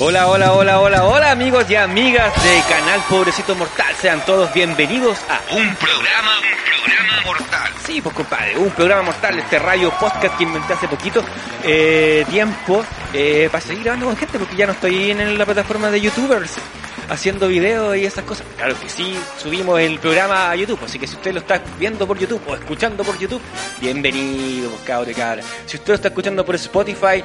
Hola, hola, hola, hola, hola amigos y amigas de Canal Pobrecito Mortal. Sean todos bienvenidos a Un programa, un programa mortal. Sí, pues compadre, un programa mortal, este radio podcast que inventé hace poquito eh, tiempo eh, para seguir hablando con gente porque ya no estoy en la plataforma de youtubers haciendo videos y esas cosas. Claro que sí, subimos el programa a YouTube, así que si usted lo está viendo por YouTube o escuchando por YouTube, bienvenido, pues, cabrón de cabra. Si usted lo está escuchando por Spotify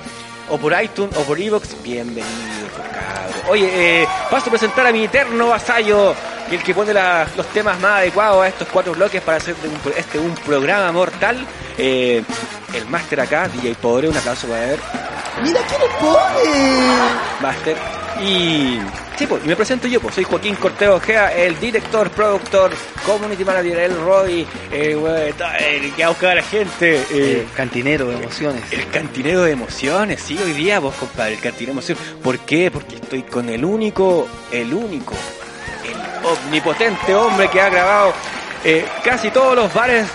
o por iTunes o por Evox, bienvenido, cabrón. Oye, eh, paso a presentar a mi eterno vasallo, el que pone la- los temas más adecuados a estos cuatro bloques para hacer de un, este un programa mortal. Eh, el máster acá, DJ Pobre, un aplauso para ver. Mira quién le pone. Máster. Y sí, pues, y me presento yo, pues soy Joaquín Corteo Ojea, el director, productor, community manager, el Roy, eh, el que ha buscado a la gente, eh, Eh, cantinero de emociones. el cantinero de emociones, sí, hoy día vos, compadre, el cantinero de emociones. ¿Por qué? Porque estoy con el único, el único, el omnipotente hombre que ha grabado eh, casi todos los bares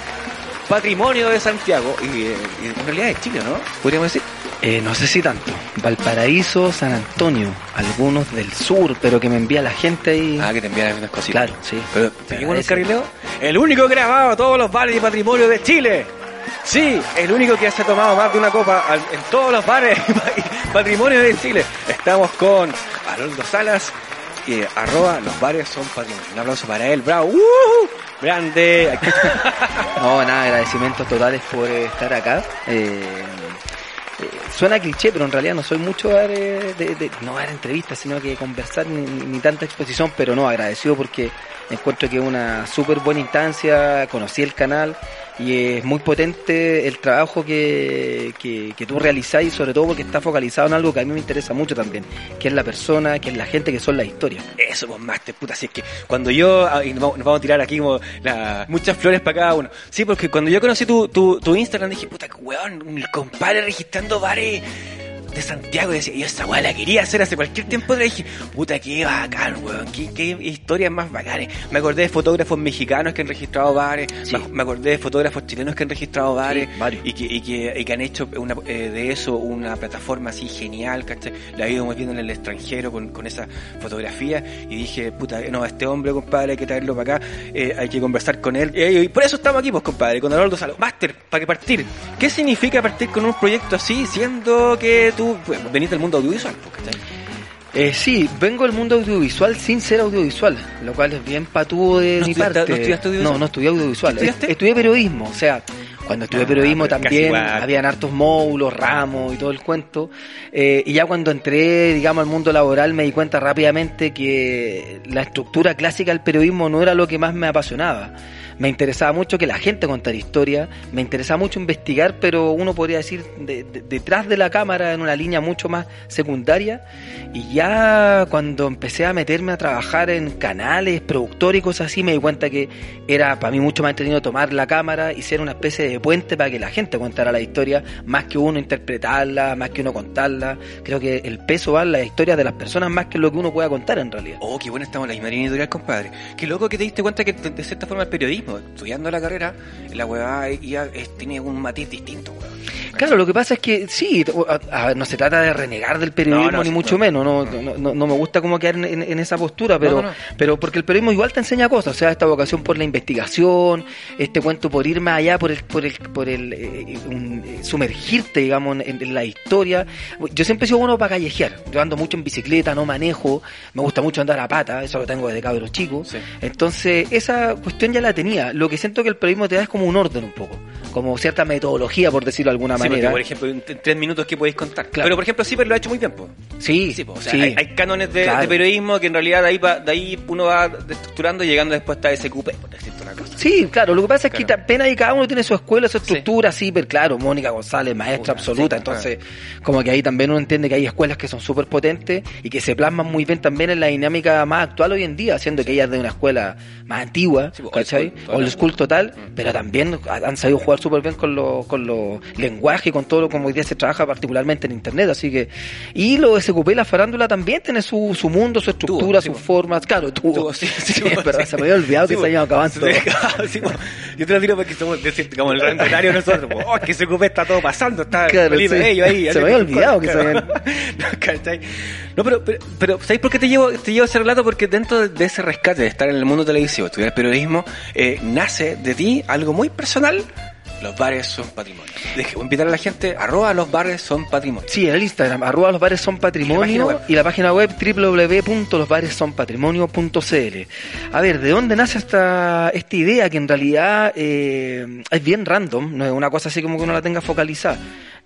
patrimonio de Santiago y, eh, y en realidad de Chile, ¿no? Podríamos decir. Eh, no sé si tanto. Valparaíso, San Antonio, algunos del sur, pero que me envía la gente ahí. Ah, que te envían unas cositas. claro, sí. Pero, Se ¿seguimos en el carrileo? El único que ha grabado todos los bares de patrimonio de Chile. Sí, el único que se ha tomado más de una copa en todos los bares y patrimonio de Chile. Estamos con Haroldo Salas y arroba los bares son patrimonio. Un aplauso para él, bravo. ¡Uh! Grande. No, nada, agradecimientos totales por eh, estar acá. Eh, suena cliché, pero en realidad no soy mucho de, eh, no dar entrevistas, sino que conversar ni, ni- tanta exposición, pero no, agradecido porque encuentro que una súper buena instancia, conocí el canal y es muy potente el trabajo que, que, tú realizáis, sobre todo porque está focalizado en algo que a mí me interesa mucho también, que es la persona, que es la gente, que son las historias. Eso, pues, máster, puta. Así es que cuando yo. ah, y nos vamos, a tirar aquí como la- muchas flores para cada uno. Sí, porque cuando yo conocí tu, tu, tu Instagram dije, puta, weón, un compadre registrando bares de Santiago. Y decía, yo esa weá la quería hacer hace cualquier tiempo. Y dije, puta, qué bacán, weón. Qué, qué historias más bacanes. Me acordé de fotógrafos mexicanos que han registrado bares. Sí. Me, acordé de fotógrafos chilenos que han registrado bares. Sí, y, que, y, que, y que han hecho una, eh, de eso una plataforma así genial, ¿cachai? La he ido muy viendo en el extranjero con, con esa fotografía y dije, puta, no, este hombre, compadre, hay que traerlo para acá, eh, hay que conversar con él. Eh, y por eso estamos aquí, pues, compadre, con Arnoldo Salo. Máster, para que partir. ¿Qué significa partir con un proyecto así, siendo que tú pues, venís del mundo audiovisual, pues, ¿cachai? Eh, sí, vengo del mundo audiovisual sin ser audiovisual, lo cual es bien patudo de ¿No mi parte. no estudiaste audiovisual? No, no estudié audiovisual. ¿Qué estudiaste? Est- Estudié periodismo, o sea, cuando estudié Ah, periodismo también habían hartos módulos, ramos y todo el cuento. Eh, y ya cuando entré, digamos, al mundo laboral me di cuenta rápidamente que la estructura clásica del periodismo no era lo que más me apasionaba. Me interesaba mucho que la gente contara historia, me interesaba mucho investigar, pero uno podría decir de- de- detrás de la cámara en una línea mucho más secundaria. Y ya cuando empecé a meterme a trabajar en canales, productores y cosas así, me di cuenta que era para mí mucho más entretenido tomar la cámara y ser una especie de puente para que la gente contara la historia, más que uno interpretarla, más que uno contarla. Creo que el peso va en las historias de las personas más que lo que uno pueda contar en realidad. Oh, qué buena estamos en la misma editorial, compadre. Qué loco que te diste cuenta que de cierta forma el periodismo, estudiando la carrera, la weá tiene un matiz distinto. Claro, lo que pasa es que sí, a- a ver, no se trata de renegar del periodismo No, no, ni mucho no. menos, no, no, no, no me gusta como quedar en, en- en esa postura, pero, pero porque el periodismo igual te enseña cosas, o sea, esta vocación por la investigación, este cuento por ir más allá, por el, por el, por el eh, un- eh, sumergirte, digamos, en, en la historia. Yo siempre he sido bueno para callejear, yo ando mucho en bicicleta, no manejo, me gusta mucho andar a pata, eso lo tengo desde cabros chicos. Sí. Entonces, esa cuestión ya la tenía. Lo que siento que el periodismo te da es como un orden un poco, como cierta metodología, por decirlo de alguna Sí, porque, manera. por ejemplo, en, tres minutos, ¿qué podéis contar? Claro. Pero, por ejemplo, Ciper lo ha hecho muy bien. Sí, Sí, po, o sea, sí. hay, hay cánones de, Claro. de periodismo que en realidad de ahí, va- de ahí uno va estructurando y llegando después hasta SQP, por decirte una cosa. Sí, claro, lo que pasa es que Claro. apenas y cada uno tiene su escuela, su estructura, sí, claro, Mónica González, maestra absoluta, entonces como que ahí también uno entiende que hay escuelas que son súper potentes y que se plasman muy bien también en la dinámica más actual hoy en día, siendo que ella es de una escuela más antigua, ¿cachai? Old school, total, Mm. pero también han sabido jugar súper bien con los con los lenguajes y con todo lo como hoy día se trabaja particularmente en internet, así que y lo SQP y la farándula también tiene su, su mundo, su estructura, sí, sus pues. formas, claro, tuvo, Tuvo, sí, sí, Sí, sí. se me había olvidado Sí, que se Sí. Sí, po. yo te lo tiro porque somos decir, como el rango nosotros. Oh, es que cupé está todo pasando, está Claro, feliz sí. ellos ahí. Se me había olvidado que se habían- no, pero, pero, pero ¿sabéis por qué te llevo, te llevo ese relato? Porque dentro de, de ese rescate, de estar en el mundo televisivo, estudiar periodismo, eh, nace de ti algo muy personal. Los bares son patrimonio. Deje, voy a invitar a la gente, arroba los bares son patrimonio. Sí, en el Instagram, arroba los bares son patrimonio ¿Y la página web? web www.losbaresonpatrimonio.cl. A ver, ¿de dónde nace esta, esta idea que en realidad eh, es bien random? No es una cosa así como que uno la tenga focalizada.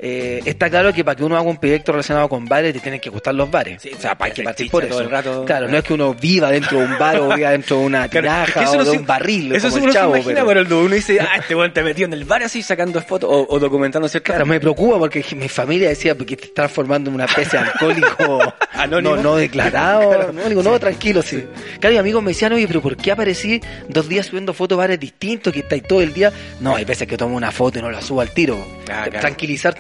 Eh, está claro que para que uno haga un proyecto relacionado con bares te tienen que gustar los bares. Sí, o sea, para que partir por todo eso. el rato. Claro, no es que uno viva dentro de un bar o viva dentro de una Claro, tinaja es que o de se- un barril. Eso como sí el uno chavo, se imagina, pero- uno dice, ah, este weón te metió en el bar así sacando fotos o, o documentando ciertas Claro, me preocupa porque mi familia decía porque te estás transformando en una especie de alcohólico Anónimo. no, no declarado. No, digo, no, tranquilo, sí. Claro, y amigos me decían, oye, pero ¿por qué aparecí dos días subiendo fotos bares distintos que estáis todo el día? No, hay veces que tomo una foto y no la subo al tiro. Ah, claro. Tranquilizar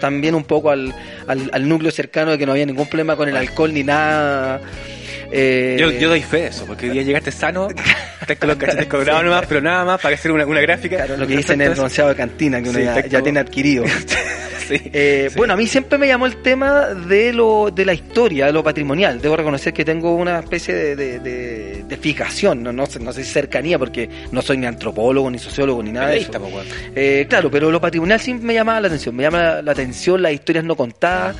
también un poco al, al, al núcleo cercano de que no había ningún problema con el alcohol ni nada. Eh, Yo, yo doy fe de eso, porque hoy día llegaste sano, estás con los cachetes colgados nomás, pero nada más para hacer una, una gráfica. Claro, lo que dicen en el bronceado de cantina, que uno Sí, ya, tiene adquirido. Sí, Eh, sí. Bueno, a mí siempre me llamó el tema de lo de la historia, de lo patrimonial. Debo reconocer que tengo una especie de, de- de- de fijación, no, no, sé, no sé si cercanía, porque no soy ni antropólogo, ni sociólogo, ni nada de eso. Eh, claro, pero lo patrimonial siempre me llamaba la atención, me llama la atención las historias no contadas.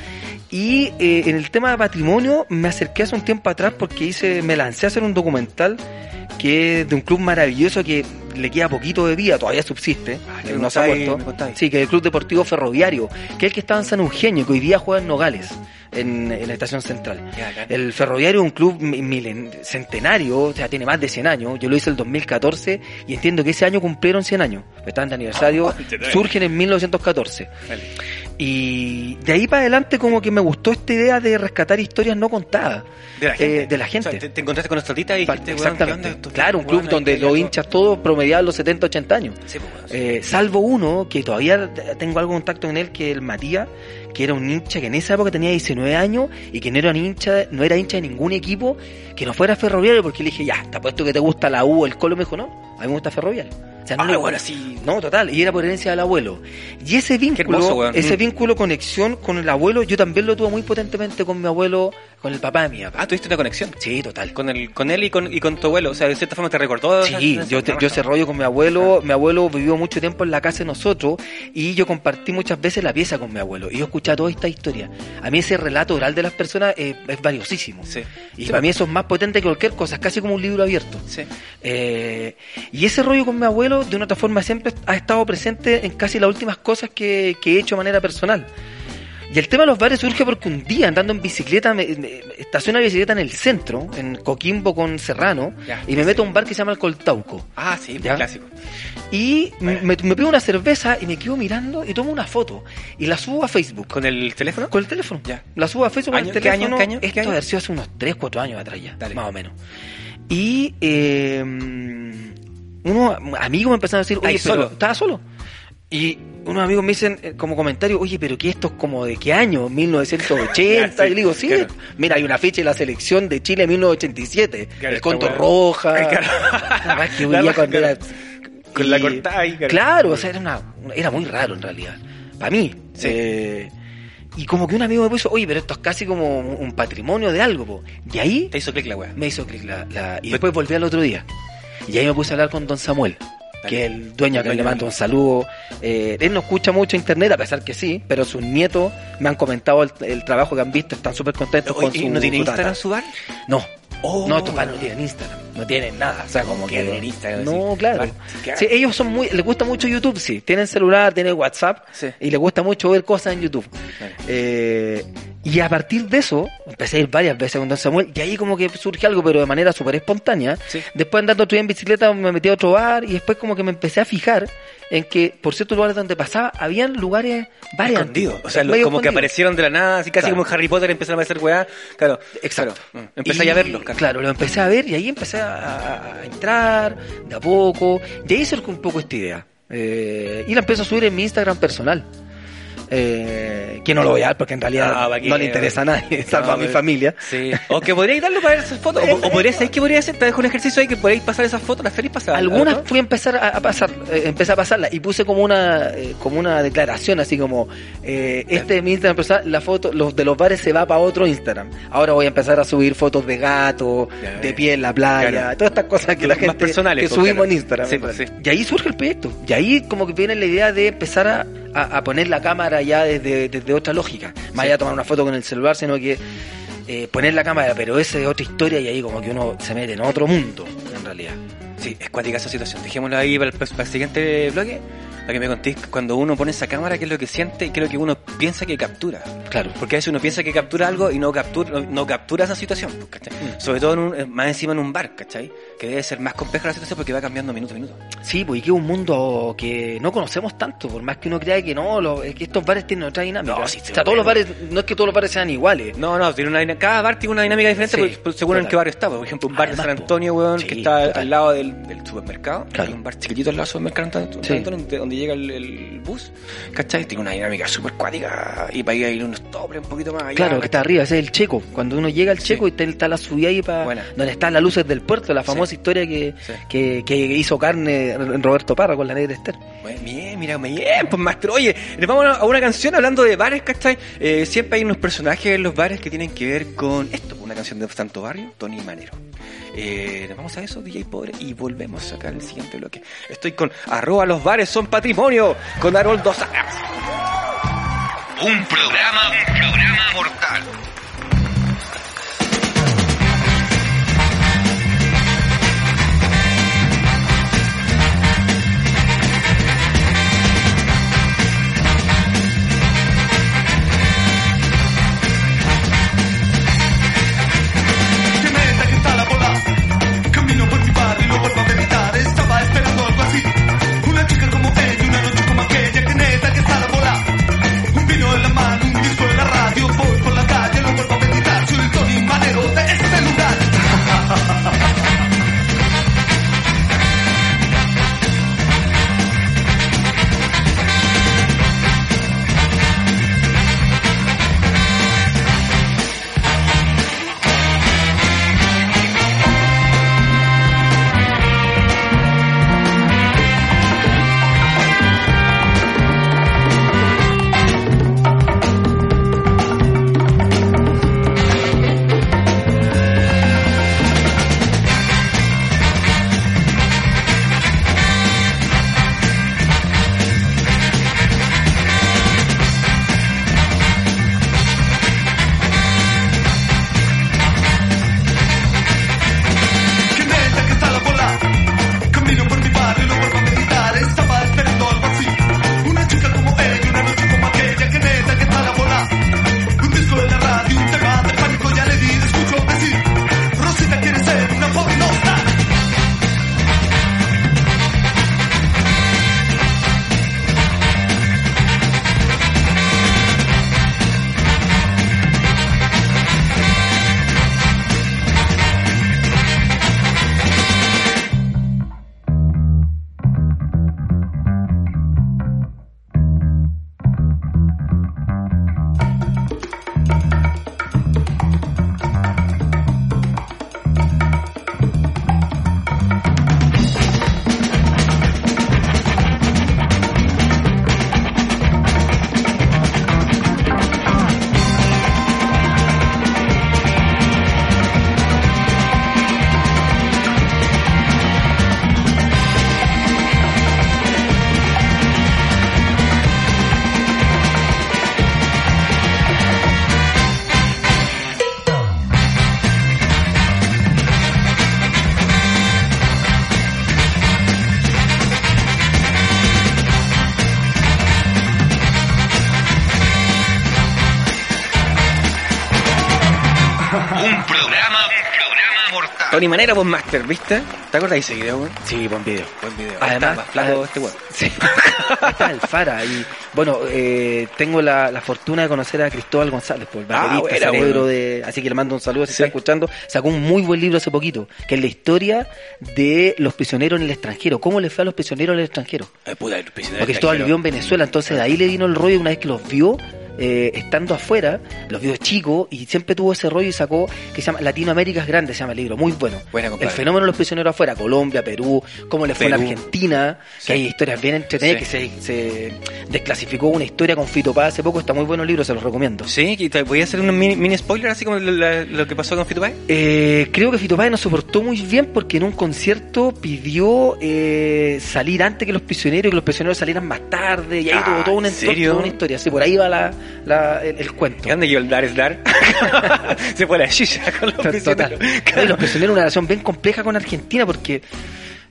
Y eh, en el tema de patrimonio me acerqué hace un tiempo atrás porque hice, me lancé a hacer un documental que es de un club maravilloso que le queda poquito de vida, todavía subsiste, Ah, eh, no se ha muerto. Sí, que el Club Deportivo Ferroviario, que es el que estaba en San Eugenio, que hoy día juega en Nogales, en, en la estación central. El Ferroviario es un club mi- milen- centenario, o sea, tiene más de 100 años. Yo lo hice el 2014 y entiendo que ese año cumplieron 100 años. Están de aniversario, surgen en 1914. Vale. Y de ahí para adelante como que me gustó esta idea de rescatar historias no contadas. De la gente. Eh, de la gente. O sea, te, te encontraste con tita y dijiste, weón, ¿qué onda Exactamente. estos Claro, un club donde los hinchas todos promediaban los 70, 80 años. Sí, sí. Eh, salvo uno, que todavía tengo algo de contacto con él, que es el Matías, que era un hincha que en esa época tenía 19 años y que no era hincha, no era hincha de ningún equipo que no fuera ferroviario, porque le dije, ya, te apuesto que te gusta la U o el Colo, me dijo, no, a mí me gusta ferroviario. O sea, no Ah, bueno, sí. No, total, y era por herencia del abuelo. Y ese vínculo, hermoso, ese Mm. vínculo, conexión con el abuelo, yo también lo tuve muy potentemente con mi abuelo, con el papá de mi papá. Ah, tuviste una conexión. Sí, total. Con, el, con él y con, y con tu abuelo. O sea, de cierta forma te recordó. Sí, yo, te- yo ese rollo con mi abuelo, mi abuelo vivió mucho tiempo en la casa de nosotros y yo compartí muchas veces la pieza con mi abuelo y yo escuchaba toda esta historia. A mí ese relato oral de las personas eh, es valiosísimo. Sí. Y Sí, para mí eso es más potente que cualquier cosa, es casi como un libro abierto. Sí. Eh, y ese rollo con mi abuelo, de una otra forma, siempre ha estado presente en casi las últimas cosas que, que he hecho de manera personal. Y el tema de los bares surge porque un día andando en bicicleta, me, me- estaciono la bicicleta en el centro, en Coquimbo con Serrano, Ya, y me meto a un bar que se llama el Coltauco. Ah, sí, ¿Ya? clásico. Y me, me pido una cerveza y me quedo mirando y tomo una foto y la subo a Facebook. ¿Con el teléfono? Con el teléfono. Ya. La subo a Facebook con el teléfono. ¿Qué año? Esto ¿Qué año? debe haber sido hace unos 3, 4 años atrás ya, Dale. más o menos. Y eh, unos amigos me empezaron a decir, oye, ¿Estáis pero solo? estaba solo. Y unos amigos me dicen eh, como comentario, oye, pero que esto es como de qué año, 1980. Ya, sí, y le digo, sí, claro. mira, hay una fecha de la selección de Chile 1987, Claro, el Conto. Roja. Ay, claro. La que La claro. Con la y- cortada ahí, claro. Claro, o sea, era, una, era muy raro en realidad. Para mí. Sí. Eh, y como que un amigo me puso, oye, pero esto es casi como un patrimonio de algo, po. Y ahí Te hizo clic la weá. me hizo clic la, la- Y después volví al otro día. Y ahí me puse a hablar con don Samuel, que es el dueño a quien le mando un saludo. Eh, él no escucha mucho internet, a pesar que sí, pero sus nietos me han comentado el, el trabajo que han visto, están súper contentos con Oye, su ¿y ¿No tiene su. Instagram su bar? No. Oh. no, estos padres no tienen Instagram, no tienen nada, o sea, como ¿Qué que tienen Instagram? No, claro. Sí, ellos son muy, les gusta mucho YouTube, sí, tienen celular, tienen WhatsApp Sí. y les gusta mucho ver cosas en YouTube. Vale. Eh, y a partir de eso, empecé a ir varias veces con Don Samuel y ahí como que surge algo, pero de manera súper espontánea. Sí. Después andando día en bicicleta me metí a otro bar y después como que me empecé a fijar en que por ciertos lugares donde pasaba, habían lugares varios. Escondidos. O sea, lo- como que aparecieron de la nada, así casi Claro. como en Harry Potter empezaron a hacer weá. Claro. Exacto. Claro. Mm. Empecé Y, a verlos, claro. Claro, lo empecé a ver y ahí empecé a, a entrar de a poco. Y ahí surgió un poco esta idea. Eh, y la empecé a subir en mi Instagram personal. Eh, que no lo voy a dar porque en realidad Ah, no le interesa a nadie, salvo a mi pero- familia. Sí. O que podríais darlo para ver esas fotos. O, o podríais, ¿sabéis qué podría hacer? Te dejo un ejercicio ahí que podríais pasar esas fotos, las feliz pasar. Algunas fui a empezar a, pasar, eh, empecé a pasarlas y puse como una eh, como una declaración así como eh, este es mi Instagram personal, la foto los de los bares se va para otro Instagram. Ahora voy a empezar a subir fotos de gato, Ya, de pie en la playa, Claro. todas estas cosas que la gente personales, que subimos claro. en Instagram. Sí, pues. Y ahí surge el proyecto. Y ahí como que viene la idea de empezar a, a- poner la cámara ya desde, desde otra lógica. Más allá de tomar una foto con el celular, sino que eh, poner la cámara, pero esa es otra historia y ahí como que uno se mete en otro mundo, en realidad. Sí, es cuática esa situación. Dejémoslo ahí para el, para el siguiente bloque. Para que me contéis cuando uno pone esa cámara, qué es lo que siente y qué es lo que uno piensa que captura. Claro. Porque a veces uno piensa que captura algo y no captura, no, captura esa situación, pues, ¿cachai? Mm. Sobre todo en un- eh, más encima en un bar, ¿cachai? Que debe ser más compleja la situación porque va cambiando minuto a minuto. Sí, pues y que es un mundo que no conocemos tanto, por más que uno crea que no, lo- es que estos bares tienen otra dinámica. No, sí, o sea, todos los bares, no es que todos los bares sean iguales. No, no, tiene una, cada bar tiene una dinámica diferente Sí, pues, pues, según en total. qué barrio está. Por ejemplo, un bar Además, de San. Antonio, weón, Sí, que está total. al lado del, del supermercado. Claro. Hay un bar chiquitito al lado del supermercado en donde, donde llega el, el bus. ¿Cachai? Tiene una dinámica súper cuática y para ir a ir unos toples un poquito más allá. Claro, que está arriba, ese es el checo. Cuando uno llega al Sí. checo y está, la subida ahí para donde están las luces del puerto, la famosa Sí. historia que, Sí. que, que hizo carne Roberto Parra con la negra Esther. Bien, mira, bien, pues maestro. Oye, nos vamos a una canción hablando de bares, ¿cachai? Eh, siempre hay unos personajes en los bares que tienen que ver con esto, una canción de Santo Barrio, Tony Manero. Eh, vamos a eso, DJ Pobre, y volvemos acá al siguiente bloque. Estoy con arroba los bares son patrimonio, con Haroldo Salas. Un programa, un programa mortal. Tony Manera, pues Master, ¿viste? ¿Te acuerdas de ese video, weón? Sí, buen video. Buen video. Además, Está más flaco ah, este weón. Sí. Está el Fara. Y bueno, eh, tengo la, la fortuna de conocer a Cristóbal González, por el Ah, baterista, buena, cerebro bueno. de. Así que le mando un saludo si Sí. está escuchando. Sacó un muy buen libro hace poquito, que es la historia de los prisioneros en el extranjero. ¿Cómo les fue a los prisioneros en el extranjero? Eh, puta, el prisionero Porque Cristóbal vivió en Venezuela, entonces de ahí le vino el rollo una vez que los vio. Eh, estando afuera, los vio chicos y siempre tuvo ese rollo y sacó que se llama Latinoamérica es grande, se llama el libro, muy bueno. Buena, el fenómeno de los prisioneros afuera, Colombia, Perú, cómo le fue a la. Argentina, Sí. que hay historias bien entretenidas, Sí. que se, se desclasificó una historia con Fito Paz hace poco, está muy bueno el libro, se los recomiendo. Sí, voy a hacer un mini, mini spoiler así como lo, que pasó con Fito Páez. Eh, creo que Fito Páez no soportó muy bien porque en un concierto pidió eh, salir antes que los prisioneros y que los prisioneros salieran más tarde y ahí Ah, tuvo toda una, toda una historia. Sí, por ahí va la, la- el, el cuento. ¿Qué dónde quedó el dar es dar? Se fue la chicha con los Total. prisioneros. Y los prisioneros una relación bien compleja con Argentina porque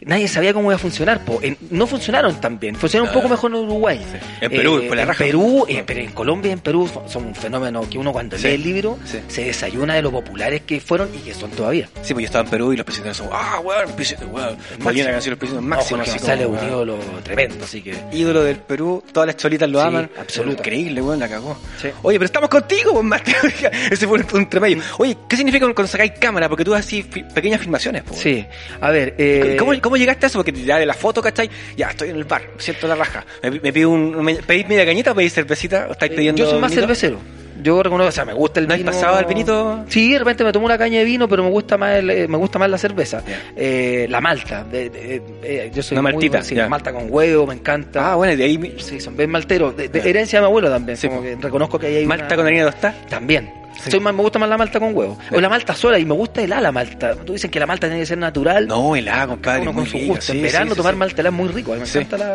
nadie sabía cómo iba a funcionar. po. En- no funcionaron tan bien, funcionaron un poco mejor en Uruguay. Ah. En Perú, fue la en raja. Perú, eh, pero en Colombia y en Perú son- son un fenómeno que uno cuando Sí. lee el libro Sí. se desayuna de lo populares que fueron y que son todavía. Sí, pues yo estaba en Perú y los prisioneros son, ah, weón, prisionero, weón. Hay una canción los prisioneros No, máximo, Jorge así González como, es un ídolo tremendo, así que... ídolo del Perú, todas las cholitas lo aman. absoluta. Increíble, weón, la cagó. Oye, pero estamos contigo, pues, Mate. Ese fue un, un tremendo. Oye, ¿qué significa cuando sacáis cámara? Porque tú haces pequeñas filmaciones, pues. Sí, a ver... Eh, ¿Cómo, cómo llegaste a eso? Porque ya de la foto, ¿cachai? Ya, estoy en el bar, siento la raja. ¿Me, me pido un, me, ¿Pedís media cañita o pedís cervecita? ¿O estáis pidiendo Yo soy más vinito? cervecero. Yo reconozco, o sea, me gusta el ¿No has vino. pasado al vinito? Sí, de repente me tomo una caña de vino, pero me gusta más el- eh, me gusta más la cerveza. Eh, la malta. de- de- eh, yo soy Una muy maltita, sí, ya. malta con huevo, me encanta. Ah, bueno, de ahí Sí, son bien malteros. De, herencia de mi abuelo también. Sí, como que reconozco que ahí hay Malta una- con harina de tostada. También. Sí. Soy más, me gusta más la malta con huevo. Sí. O la malta sola, y me gusta helada la malta. Tú dicen que la malta tiene que ser natural. No, helada, compadre. uno con su gusto. en Sí, verano sí, sí, tomar sí. malta helada es muy rico. A mí me Sí. encanta la,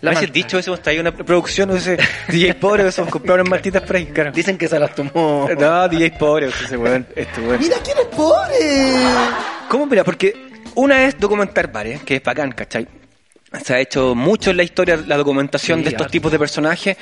la Me malta. dicho eso, está ahí una producción, no sé, DJ pobre, son compraron unas maltitas por ahí, claro. Dicen que se las tomó. No, DJ pobre, ese weón, este weón. Mira quién es pobre. ¿Cómo? Mira, porque una es documentar bares, que es bacán, ¿cachai? Se ha hecho mucho en la historia la documentación Sí, de estos harto. tipos de personajes,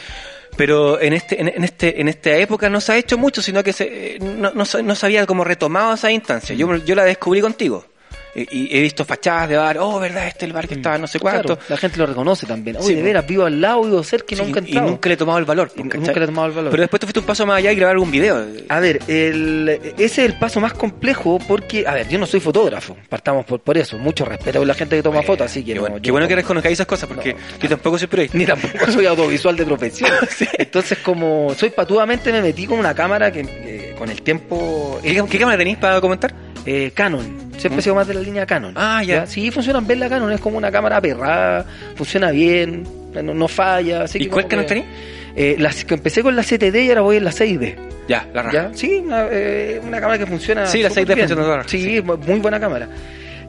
pero en este, en, en este, en esta época no se ha hecho mucho, sino que se, eh, no, no, se- no se había como retomado esa instancia. Yo, yo la descubrí contigo. Y, y he visto fachadas de bar, oh, verdad, este es el bar que estaba no sé cuánto. Claro, la gente lo reconoce también. Oye, Sí, de veras, vivo al lado, vivo cerca y Sí, nunca he y entrado. nunca le he tomado el valor. Y nunca le he tomado el valor. Pero después te fuiste un paso más allá y grabar algún video. A ver, el, ese es el paso más complejo porque, a ver, yo no soy fotógrafo, partamos por, por eso, mucho respeto por la gente que toma Bueno, fotos, así que qué no, bueno, yo qué bueno no- que reconozcáis esas cosas, porque No, yo tampoco soy periodista. ni tampoco soy audiovisual de profesión. Entonces, como soy patudamente, me metí con una cámara que eh, con el tiempo... ¿Qué, qué cámara tenéis para comentar? Eh, Canon, siempre he sido más de la línea Canon. Ah, ya. Sí, funcionan bien la Canon, es como una cámara perrada, funciona bien, no, no falla. Así ¿Y que cuál Canon que- tenéis? Eh, las que empecé con la 7D y ahora voy en la 6D. Ya, la raja. ¿Ya? Sí, una, eh, una cámara que funciona. Sí, la súper 6D bien. funciona toda la- Sí, sí. muy buena cámara.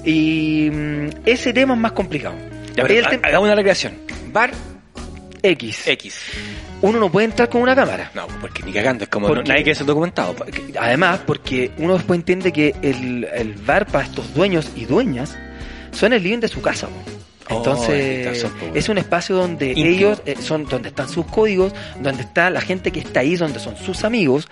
Y mm, ese tema es más complicado. Ya, pero ha- hagamos una recreación. Bar X. X. Uno no puede entrar con una cámara. No, porque ni cagando, es como ¿Por no- nadie quiere ser documentado. Además, porque uno después entiende que el, el bar para estos dueños y dueñas son el living de su casa. Oh, Entonces, es un espacio donde ellos eh, son, donde están sus códigos, donde está la gente que está ahí, donde son sus amigos.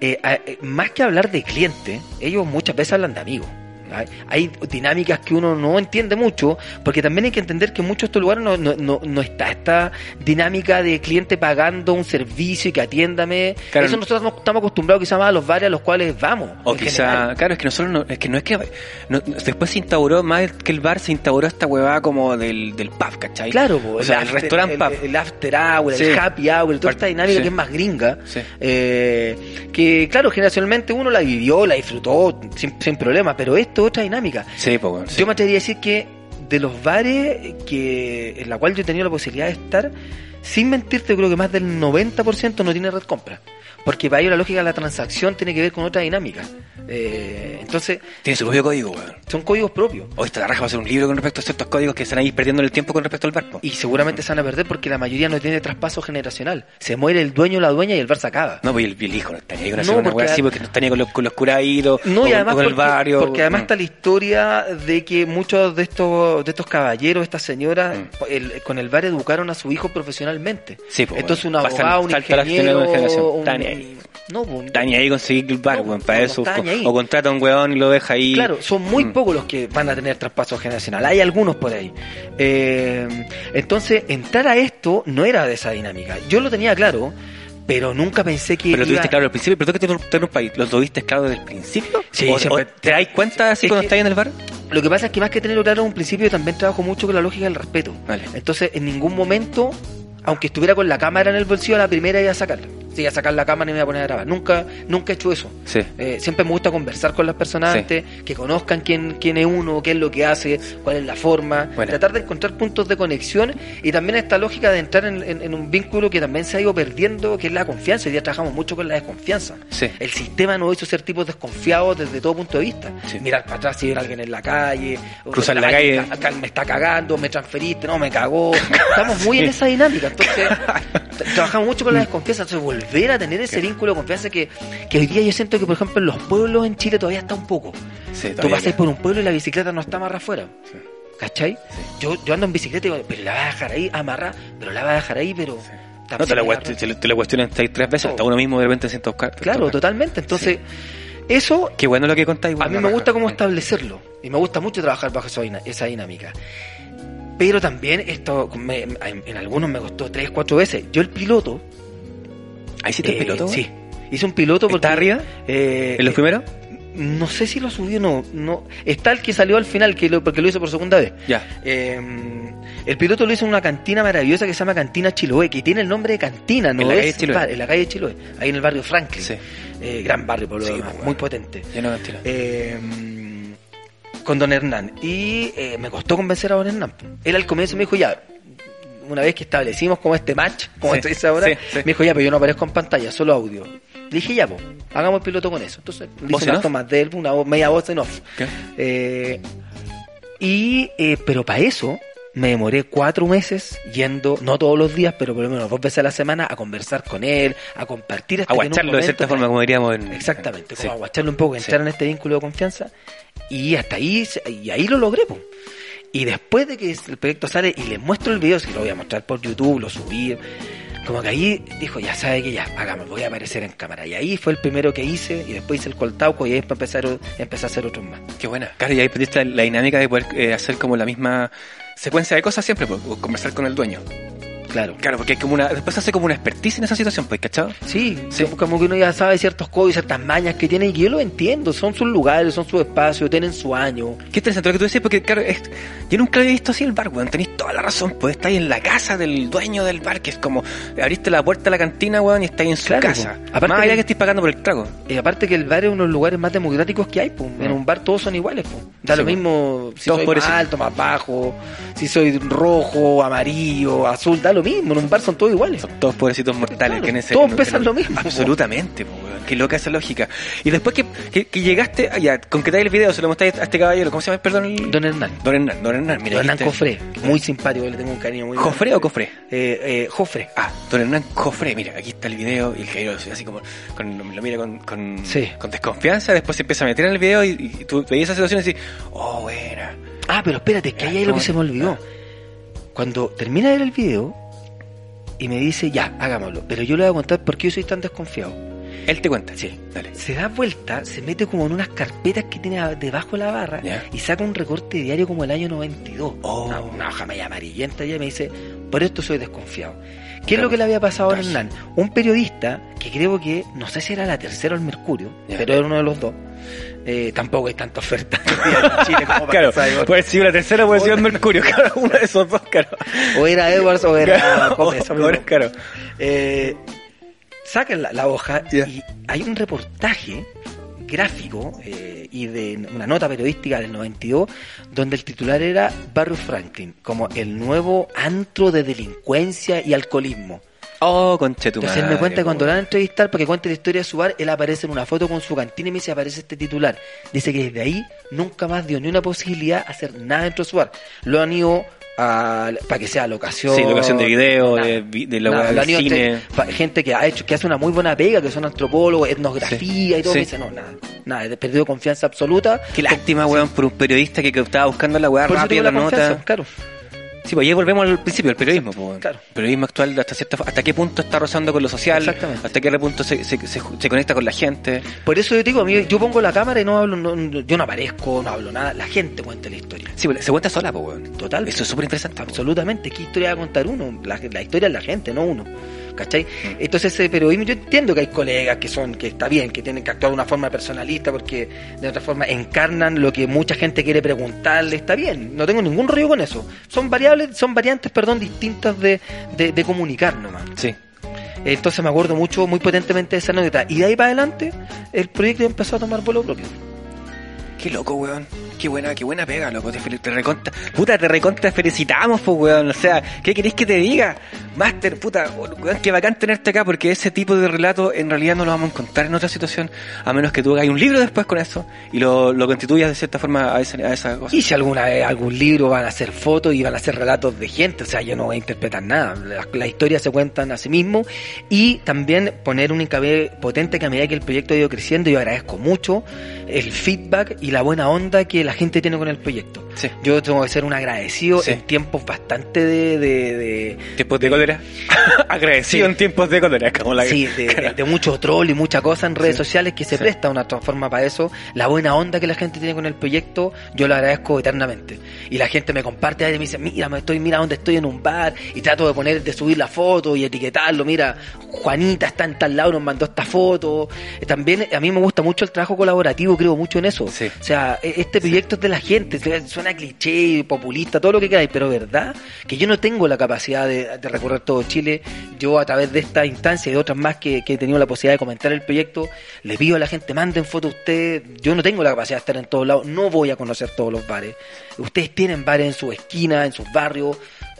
Eh, eh, más que hablar de cliente, ellos muchas veces hablan de amigos. Hay, hay dinámicas que uno no entiende mucho, porque también hay que entender que en muchos de estos lugares no, no, no, no está esta dinámica de cliente pagando un servicio y que atiéndame. Claro. Eso nosotros no estamos acostumbrados quizás más a los bares a los cuales vamos. O quizá, general. claro, es que nosotros no, es que no es que no- después se instauró más que el bar, se instauró esta huevada como del, del pub, ¿cachai? Claro, po, o sea, el, after- restaurant el, pub. el after hour, Sí. el happy hour, toda esta dinámica sí. que es más gringa, Sí. eh, que claro, generacionalmente uno la vivió, la disfrutó sin, sin problema, pero esto otra dinámica. Sí, pues sí. Yo me atrevería a decir que de los bares que en la cual yo he tenido la posibilidad de estar, sin mentirte, yo creo que más del 90% no tiene red compra. Porque para ello la lógica de la transacción tiene que ver con otra dinámica. Eh, entonces, Tiene su propio código, weón. son códigos propios. Hoy esta raja va a ser un libro con respecto a ciertos códigos que están ahí perdiendo el tiempo con respecto al bar. po. Y seguramente se van a perder porque la mayoría no tiene traspaso generacional. Se muere el dueño o la dueña y el bar se acaba. No, pues el, el hijo no ahí con No, una porque weá así porque no está ni con los, con los curaditos No, o, y además con el porque, barrio. porque además Mm. está la historia de que muchos de estos de estos caballeros, estas señoras, Mm. el- con el bar educaron a su hijo profesionalmente. Sí, pues, Entonces un bueno, pasan- abogado, un la ingeniero, un-. No, pues, ni ahí conseguir el bar, No, para no, eso. o contrata a un weón y lo deja ahí. Claro, son muy Mm. pocos los que van a tener traspaso generacional. Hay algunos por ahí. Eh, entonces, entrar a esto no era de esa dinámica. Yo lo tenía claro, pero nunca pensé que. Pero lo iba- tuviste claro al principio, pero tú que te un país, ¿lo tuviste claro desde el principio? Sí, ¿O, siempre- te das cuenta así Es cuando estás en el bar? Lo que pasa es que más que tenerlo claro en un principio, también trabajo mucho con la lógica del respeto. Vale. Entonces, en ningún momento, aunque estuviera con la cámara en el bolsillo, a la primera iba a sacarla. Iba a sacar la cámara y me iba a poner a grabar. Nunca, nunca he hecho eso. Sí. Eh, siempre me gusta conversar con las personas Sí. antes, que conozcan quién, quién es uno, qué es lo que hace, cuál es la forma, Bueno. tratar de encontrar puntos de conexión y también esta lógica de entrar en, en- en un vínculo que también se ha ido perdiendo, que es la confianza. Hoy día trabajamos mucho con la desconfianza. Sí. El sistema nos hizo ser tipos desconfiados desde todo punto de vista. Mirar para atrás si ver a alguien en la calle, Cruzar la calle. ca- ca- me está cagando, me transferiste, no me cagó. Estamos muy en esa dinámica. Entonces, trabajamos mucho con la desconfianza. Entonces, volver a tener ese vínculo de confianza que, que hoy día yo siento que, por ejemplo, en los pueblos en Chile todavía está un poco. Sí, Tú pasas por un pueblo y la bicicleta no está amarrada afuera. Sí. ¿Cachai? Yo, yo ando en bicicleta y digo, pero la vas a dejar ahí amarrada, pero la vas a dejar ahí, pero. No te la, te, la cuestionan tres veces, Todo. hasta uno mismo de repente se siente a buscar. Claro, totalmente. Entonces, eso Qué bueno lo que contáis. a mí me gusta cómo establecerlo y me gusta mucho trabajar bajo esa, esa dinámica. Pero también esto me- en algunos me costó tres, cuatro veces. Yo el piloto, ¿Ahí hiciste el eh, piloto? sí, hice un piloto porque ¿Está arriba? eh, ¿En los primeros? no sé si lo subió o no, no. Está el que salió al final que lo, porque lo hizo por segunda vez. Ya. Eh, el piloto lo hizo en una cantina maravillosa que se llama Cantina Chiloé, que tiene el nombre de cantina, ¿no? En la calle es Chiloé. en la calle Chiloé, ahí en el barrio Franklin. Sí. Eh, gran barrio, por lo Sí, demás, muy potente. Ya no mentira. Eh, con don Hernán. Y eh, me costó convencer a don Hernán. Él al comienzo me dijo, ya, una vez que establecimos como este match, como Sí, esto dice ahora, sí, sí. me dijo, ya, pero yo no aparezco en pantalla, solo audio. Le dije, ya, pues, hagamos el piloto con eso. Entonces, le ¿Voz hice unas tomas de él, una voz- media voz en off. ¿Qué? Eh, y, eh, pero para eso me demoré cuatro meses yendo, no todos los días, pero por lo menos dos veces a la semana, a conversar con él, a compartir hasta Aguacharlo de cierta forma, como diríamos en... Exactamente, como aguacharlo un poco, entrar en este vínculo de confianza. Y hasta ahí, se- y ahí lo logré. po. Y después de que el proyecto sale y les muestro el video, si lo voy a mostrar por YouTube, lo subí, como que ahí dijo, ya sabe que ya, hagamos, voy a aparecer en cámara. Y ahí fue el primero que hice, y después hice el coltauco, y ahí después empecé a, hacer otros más. Qué buena. Claro, y ahí aprendiste la, dinámica de poder eh, hacer como la misma secuencia de cosas siempre, pues, conversar con el dueño. Claro. Claro, porque hay como una, después se hace como una expertise en esa situación, pues, ¿cachado? Sí, Sí. como- que uno ya sabe ciertos códigos, ciertas mañas que tiene, y yo lo entiendo, son sus lugares, son sus espacios, tienen su año. Qué interesante lo que tú decís, porque claro, es- yo nunca había visto así el bar, weón. Tenéis toda la razón, pues estáis en la casa del dueño del bar, que es como abriste la puerta de la cantina, weón, y estáis en su Claro, casa. po. Aparte Más allá que- que estéis pagando por el trago. Y aparte que el bar es uno de los lugares más democráticos que hay, pues. En un bar todos son iguales, pues. Da Sí, lo pues. mismo si soy más alto, más bajo, si soy rojo, amarillo, azul, da lo mismo. En un bar son todos iguales. Son todos pobrecitos mortales. Claro, que en ese, todos en- pesan en- lo mismo. Absolutamente, po. Qué loca esa lógica. Y después que, que, que llegaste, ah, ya, concretáis el video, se lo mostráis a este caballero, ¿cómo se llama? Perdón. el- Don Hernán. Don Hernán, Don Hernán, mira. Don Hernán. Cofré, muy simpático, le tengo un cariño muy ¿Jofre o Cofré? Eh, eh, Jofre. Ah, Don Hernán Cofré, mira, aquí está el video y el caballero así como con, lo mira con, con, Sí. con desconfianza, después se empieza a meter en el video y, y tú veías esa situación y decís, oh, buena. Ah, pero espérate, que ahí hay lo que se me olvidó. Cuando termina de ver el video y me dice, ya, hagámoslo, pero yo le voy a contar por qué yo soy tan desconfiado. Él te cuenta. Sí. Dale. Se da vuelta, se mete como en unas carpetas que tiene debajo de la barra y saca un recorte diario como el año 92. Oh. Una, una hoja media amarillenta y me dice, por esto soy desconfiado. ¿Qué es lo que le había pasado a. Hernán? Un periodista que creo que, no sé si era la tercera o el Mercurio, pero era uno de los dos. Eh, tampoco hay tanta oferta en Chile como para Claro, puede ser la tercera, puede ser Mercurio, claro, uno de esos dos, claro. O era Edwards o era Claro, Gómez, claro. Eh, sacan la, la hoja y hay un reportaje gráfico eh, y de una nota periodística del 92 donde el titular era Barrio Franklin como el nuevo antro de delincuencia y alcoholismo. Oh, conchetumare. Entonces él me cuenta que cuando lo van a entrevistar para que cuente la historia de su bar, él aparece en una foto con su cantina y me dice aparece este titular. Dice que desde ahí nunca más dio ni una posibilidad a hacer nada dentro de su bar. Lo han ido a, para que sea locación. Sí, locación de video, nada. de, la Nada, del cine. entre- gente que ha hecho, que hace una muy buena pega, que son antropólogos, etnografía y todo, Sí. me dice, no, nada, nada, he perdido confianza absoluta. Qué lástima, weón, por un periodista que, que estaba buscando la weá rápida, la, nota. claro. Sí, pues ahí volvemos al principio, el periodismo. pues. Claro. El periodismo actual, hasta cierta, hasta qué punto está rozando con lo social, hasta qué punto se, se, se, se conecta con la gente. Por eso yo digo, a mí, yo pongo la cámara y no hablo, no- yo no aparezco, no hablo nada, la gente cuenta la historia. Sí, pues, se cuenta sola, pues. Total. Eso es súper interesante. pues. Absolutamente, ¿qué historia va a contar uno? La, la historia es la gente, no uno. ¿Cachai? Entonces ese periodismo, yo entiendo que hay colegas que son, que está bien, que tienen que actuar de una forma personalista porque de otra forma encarnan lo que mucha gente quiere preguntarle, está bien, no tengo ningún rollo con eso. Son variables, son variantes, perdón, distintas de, de, de comunicar nomás. Sí. Entonces me acuerdo mucho, muy potentemente de esa anécdota. Y de ahí para adelante, el proyecto empezó a tomar vuelo propio. Qué loco, weón. Qué buena, qué buena pega, loco. Te, te recontra, puta, te recontra felicitamos, pues, weón. O sea, ¿qué queréis que te diga? Master, puta, weón, qué bacán tenerte acá porque ese tipo de relato en realidad no lo vamos a encontrar en otra situación, a menos que tú hagas un libro después con eso y lo, lo constituyas de cierta forma a esa, a esa cosa. Y si alguna vez algún libro van a hacer fotos y van a hacer relatos de gente, o sea, yo no voy a interpretar nada. Las la historias se cuentan a sí mismo y también poner un hincapié potente que a medida que el proyecto ha ido creciendo, yo agradezco mucho el feedback y la buena onda que la gente tiene con el proyecto. Sí. Yo tengo que ser un agradecido Sí. en tiempos bastante de, de, de- Tiempos de cólera. Agradecido Sí. en tiempos de cólera, como la Sí, de, mucho troll y mucha cosa en redes sociales que se presta una forma para eso. La buena onda que la gente tiene con el proyecto, yo lo agradezco eternamente. Y la gente me comparte y me dice, mira, me estoy, mira dónde estoy en un bar y trato de poner, de subir la foto y etiquetarlo. Mira, Juanita está en tal lado, nos mandó esta foto. También a mí me gusta mucho el trabajo colaborativo, creo mucho en eso. O sea, e- este proyecto es de la gente, suena cliché, populista, todo lo que queráis, pero verdad que yo no tengo la capacidad de, recorrer todo Chile. Yo a través de esta instancia y de otras más que, he tenido la posibilidad de comentar el proyecto, le pido a la gente, manden fotos ustedes. Yo no tengo la capacidad de estar en todos lados, no voy a conocer todos los bares. Ustedes tienen bares en su esquina, en sus barrios.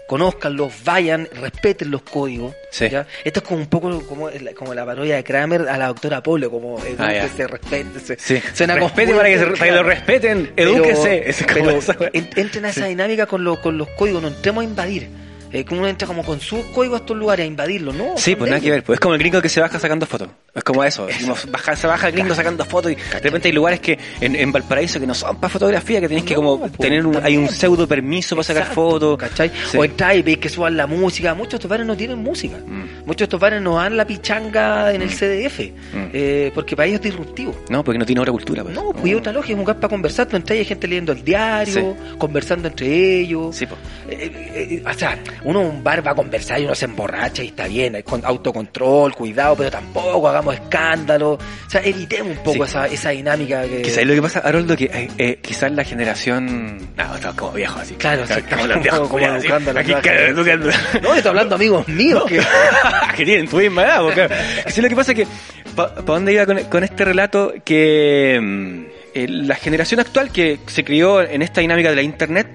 Conózcanlos, vayan, respeten los códigos. Sí. ¿ya? Esto es como un poco como, como la parodia de Kramer a la doctora Polo, como Ah, edúquese, respétese. Sí. Suena como Respete muy para que, se- cercano. para que lo respeten, Pero- edúquese. Es como pero en- entren a esa dinámica con, los con los códigos, no entremos a invadir. Eh, como uno entra como con sus códigos a estos lugares a invadirlos, ¿no? Sí, pues nada que ver. Pues es como el gringo que se baja sacando fotos. Es como eso. Como baja- se baja el gringo sacando fotos y de repente hay lugares que en, en Valparaíso que no son para fotografía, que tienes que No, como pues, tener un, hay un pseudo permiso para sacar fotos. ¿cachai? Sí. O entrar y veis que suban la música. Muchos de estos bares no tienen música. Mm. Muchos de estos bares no dan la pichanga en el CDF. Mm. eh, porque para ellos es disruptivo. No, porque no tiene otra cultura. Pues. No, pues hay otra lógica, es un lugar para conversar. Tú entras y hay gente leyendo el diario, conversando entre ellos. Sí, pues. Eh, o sea, uno en un bar va a conversar y uno se emborracha y está bien, hay con autocontrol, cuidado, pero tampoco hagamos escándalo. O sea, evitemos un poco Sí. esa, esa dinámica que. Quizás lo que pasa, Haroldo, que eh, eh, quizás la generación... No, estamos como viejos así. Claro, sí, como los viejos. como educando Aquí, claro. No, estoy hablando amigos míos que. que tienen tu misma edad. Porque, sí, lo que pasa es que, ¿para dónde iba con, con este relato? Que mm, eh, la generación actual que se crió en esta dinámica de la Internet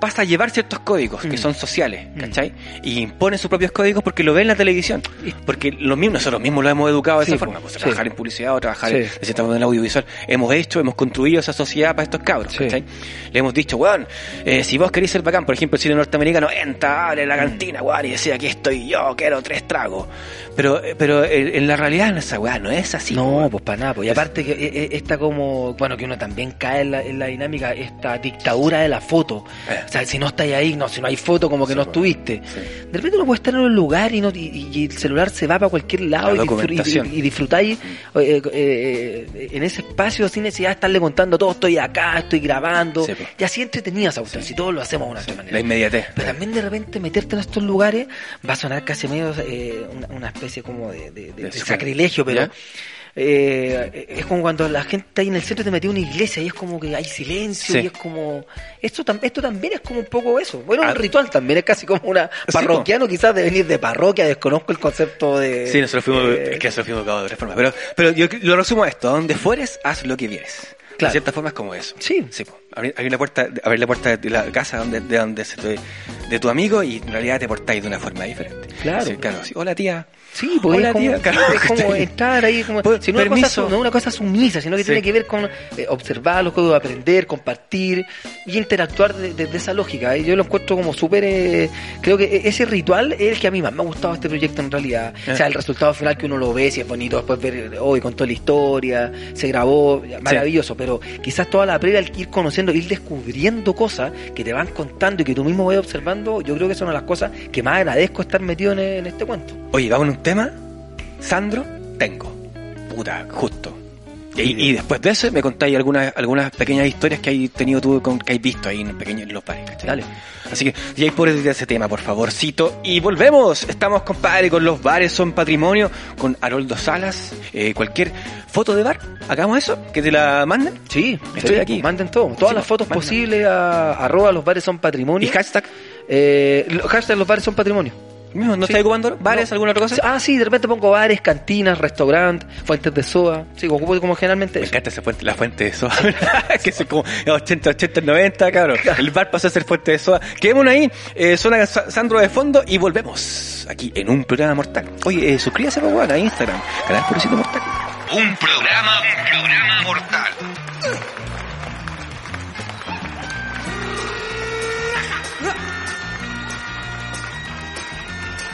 pasa a llevar ciertos códigos que Mm. son sociales, ¿cachai? Y imponen sus propios códigos porque lo ven en la televisión. Porque lo mismo, nosotros mismos lo hemos educado de Sí, esa forma. Pues, sí. trabajar en publicidad o trabajar Sí. en, de cierta en audiovisual. Hemos hecho, hemos construido esa sociedad para estos cabros. ¿cachai? Le hemos dicho, weón, eh, si vos queréis ser bacán, por ejemplo, el cine norteamericano, entra, abre la cantina, weón, y decía, aquí estoy yo, quiero tres tragos. Pero, eh, pero eh, en la realidad en esa weá no es así. No, weón. pues para nada. Pues. Y aparte que eh, esta como, bueno, que uno también cae en la, en la dinámica, esta dictadura de la foto. O sea, si no estáis ahí, no, si no hay foto, como que Sí, no estuviste. Sí. De repente uno puede estar en un lugar y, no, y, y el celular se va para cualquier lado La y, y- disfrutáis eh, eh, eh, en ese espacio sin necesidad de estarle contando todo, estoy acá, estoy grabando. Sí, pues. Y así entretenías a usted, si todos lo hacemos de una otra manera. La inmediatez. Pero también de repente meterte en estos lugares va a sonar casi medio eh, una, una especie como de, de- de- de De- sacrilegio, pero ¿Ya? Eh, es como cuando la gente está ahí en el centro y te metió una iglesia y es como que hay silencio Sí. y es como... Esto, esto también es como un poco eso. Bueno, Ah. un ritual también, es casi como una Sí, parroquiano quizás de venir de parroquia, desconozco el concepto de... Sí, nosotros fuimos, eh, es que nosotros fuimos de otra forma. Pero, pero yo lo resumo a esto, donde fueres, haz lo que vieres. De Claro. cierta forma es como eso. Sí. Sí, po. Abrir, abrir la puerta, abrir la puerta de la casa donde, de donde se te- de tu amigo y en realidad te portáis de una forma diferente. Claro. Sí, claro. sí. Hola, tía. Sí, porque Hola, es como, tía. Claro, es como estar ahí, como, Pues, si no, una cosa, no una sumisa, sino que Sí. tiene que ver con eh, observar los códigos, aprender, compartir y interactuar desde de, esa lógica. Y yo lo encuentro como súper, eh, creo que ese ritual es el que a mí más me ha gustado este proyecto en realidad. Eh. O sea, el resultado final que uno lo ve, si es bonito, después ver hoy con toda la historia, se grabó, maravilloso, pero quizás toda la previa, al ir conociendo, ir descubriendo cosas que te van contando y que tú mismo vas observando, yo creo que de las cosas que más agradezco estar metido en, en este cuento. Oye, vamos en un tema. Sandro, tengo. Puta, justo. Y, y después de eso me contáis algunas, algunas pequeñas historias que hay tenido tú, con, que hay visto ahí en, pequeños, en los bares, ¿cachai? Dale. Así que, y ahí por ese tema, por favorcito. Y volvemos. Estamos, compadre, con los bares son patrimonio, con Haroldo Salas. Eh, cualquier foto de bar, hagamos eso, que te la manden. Sí, Estoy sí, aquí. Manden todo. Todas Sí, las fotos manden. posibles a arroba los bares son patrimonio. Y hashtag, Eh, hashtag los bares son patrimonio. Mismo, ¿no Sí. estáis ocupando bares, No. alguna otra cosa? Ah, sí, de repente pongo bares, cantinas, restaurantes, fuentes de soda. Sí, ocupo como generalmente Me eso. encanta esa fuente, la fuente de soda. que es como 80, 80, 90, cabrón. El bar pasó a ser fuente de soda. Quedémonos ahí, eh, suena Sa- Sandro de fondo y volvemos aquí en un programa mortal. Oye, eh, suscríbase, a Instagram, canal Purecito Mortal. Un programa, un programa mortal.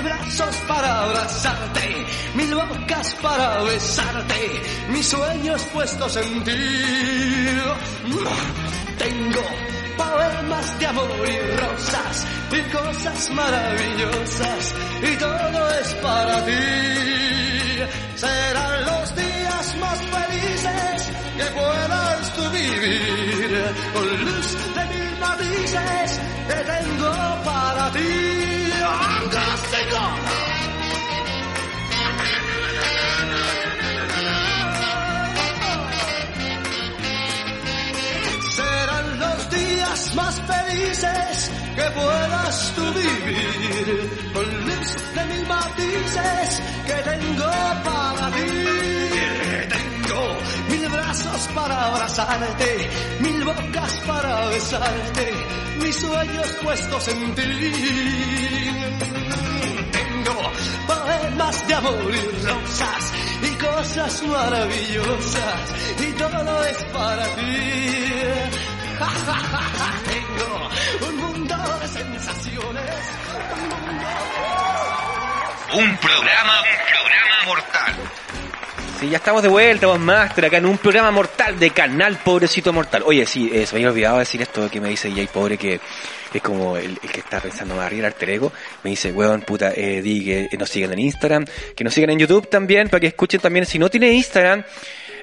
Mil brazos para abrazarte, mil bocas para besarte, mis sueños puestos en ti. Tengo poemas de amor y rosas y cosas maravillosas y todo es para ti. Serán los días más felices que puedas tú vivir con luz de mil matices que tengo para ti. Más felices que puedas tú vivir con luz de mil matices que tengo para ti. Tengo mil brazos para abrazarte, mil bocas para besarte, mis sueños puestos en ti. Tengo poemas de amor y rosas y cosas maravillosas y todo es para ti. Tengo un mundo de sensaciones. un mundo Un programa, un programa mortal. Sí, ya estamos de vuelta, vos Master, acá en un programa mortal de Canal Pobrecito Mortal. Oye, sí, eh, se me había olvidado decir esto que me dice Jay Pobre, que es como el, el que está pensando en abrir alter ego. Me dice, weón, puta, eh, di que nos sigan en Instagram, que nos sigan en YouTube también, para que escuchen también. Si no tiene Instagram,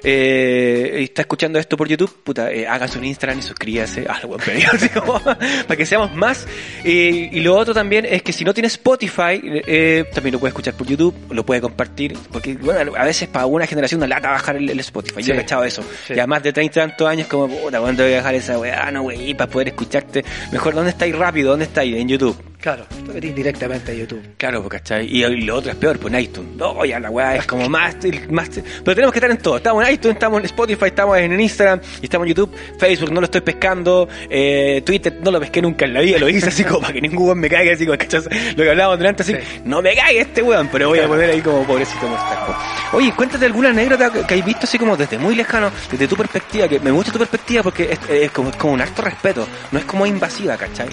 eh, y está escuchando esto por YouTube, puta, eh, hágase un Instagram y suscríbase. Pedido, así como, para que seamos más. Eh, y lo otro también es que si no tiene Spotify, eh, también lo puede escuchar por YouTube, lo puede compartir, porque bueno, a veces para una generación una lata bajar el, el Spotify. Yo he Sí. cachado eso. Sí. Y a más de 30 y tantos años, como, puta, ¿cuándo voy a dejar esa weá? No, wey, para poder escucharte. Mejor, ¿dónde estáis rápido? ¿Dónde estáis? En YouTube. Claro, tú venís directamente a YouTube. Claro, pues, ¿cachai? Y, y lo otro es peor, pues en iTunes. No, ya la weá es como más, más... Pero tenemos que estar en todo. Estamos en iTunes, estamos en Spotify, estamos en Instagram, y estamos en YouTube. Facebook no lo estoy pescando. Eh, Twitter no lo pesqué nunca en la vida. Lo hice así como para que ningún weón me caiga, así como, ¿cachai? Lo que hablábamos delante, así, Sí. no me caiga este weón, pero voy a poner ahí como pobrecito mortal. po. Oye, cuéntate alguna anécdota que, que hayas visto así como desde muy lejano, desde tu perspectiva, que me gusta tu perspectiva porque es, es como, es como un harto respeto, no es como invasiva, ¿cachai?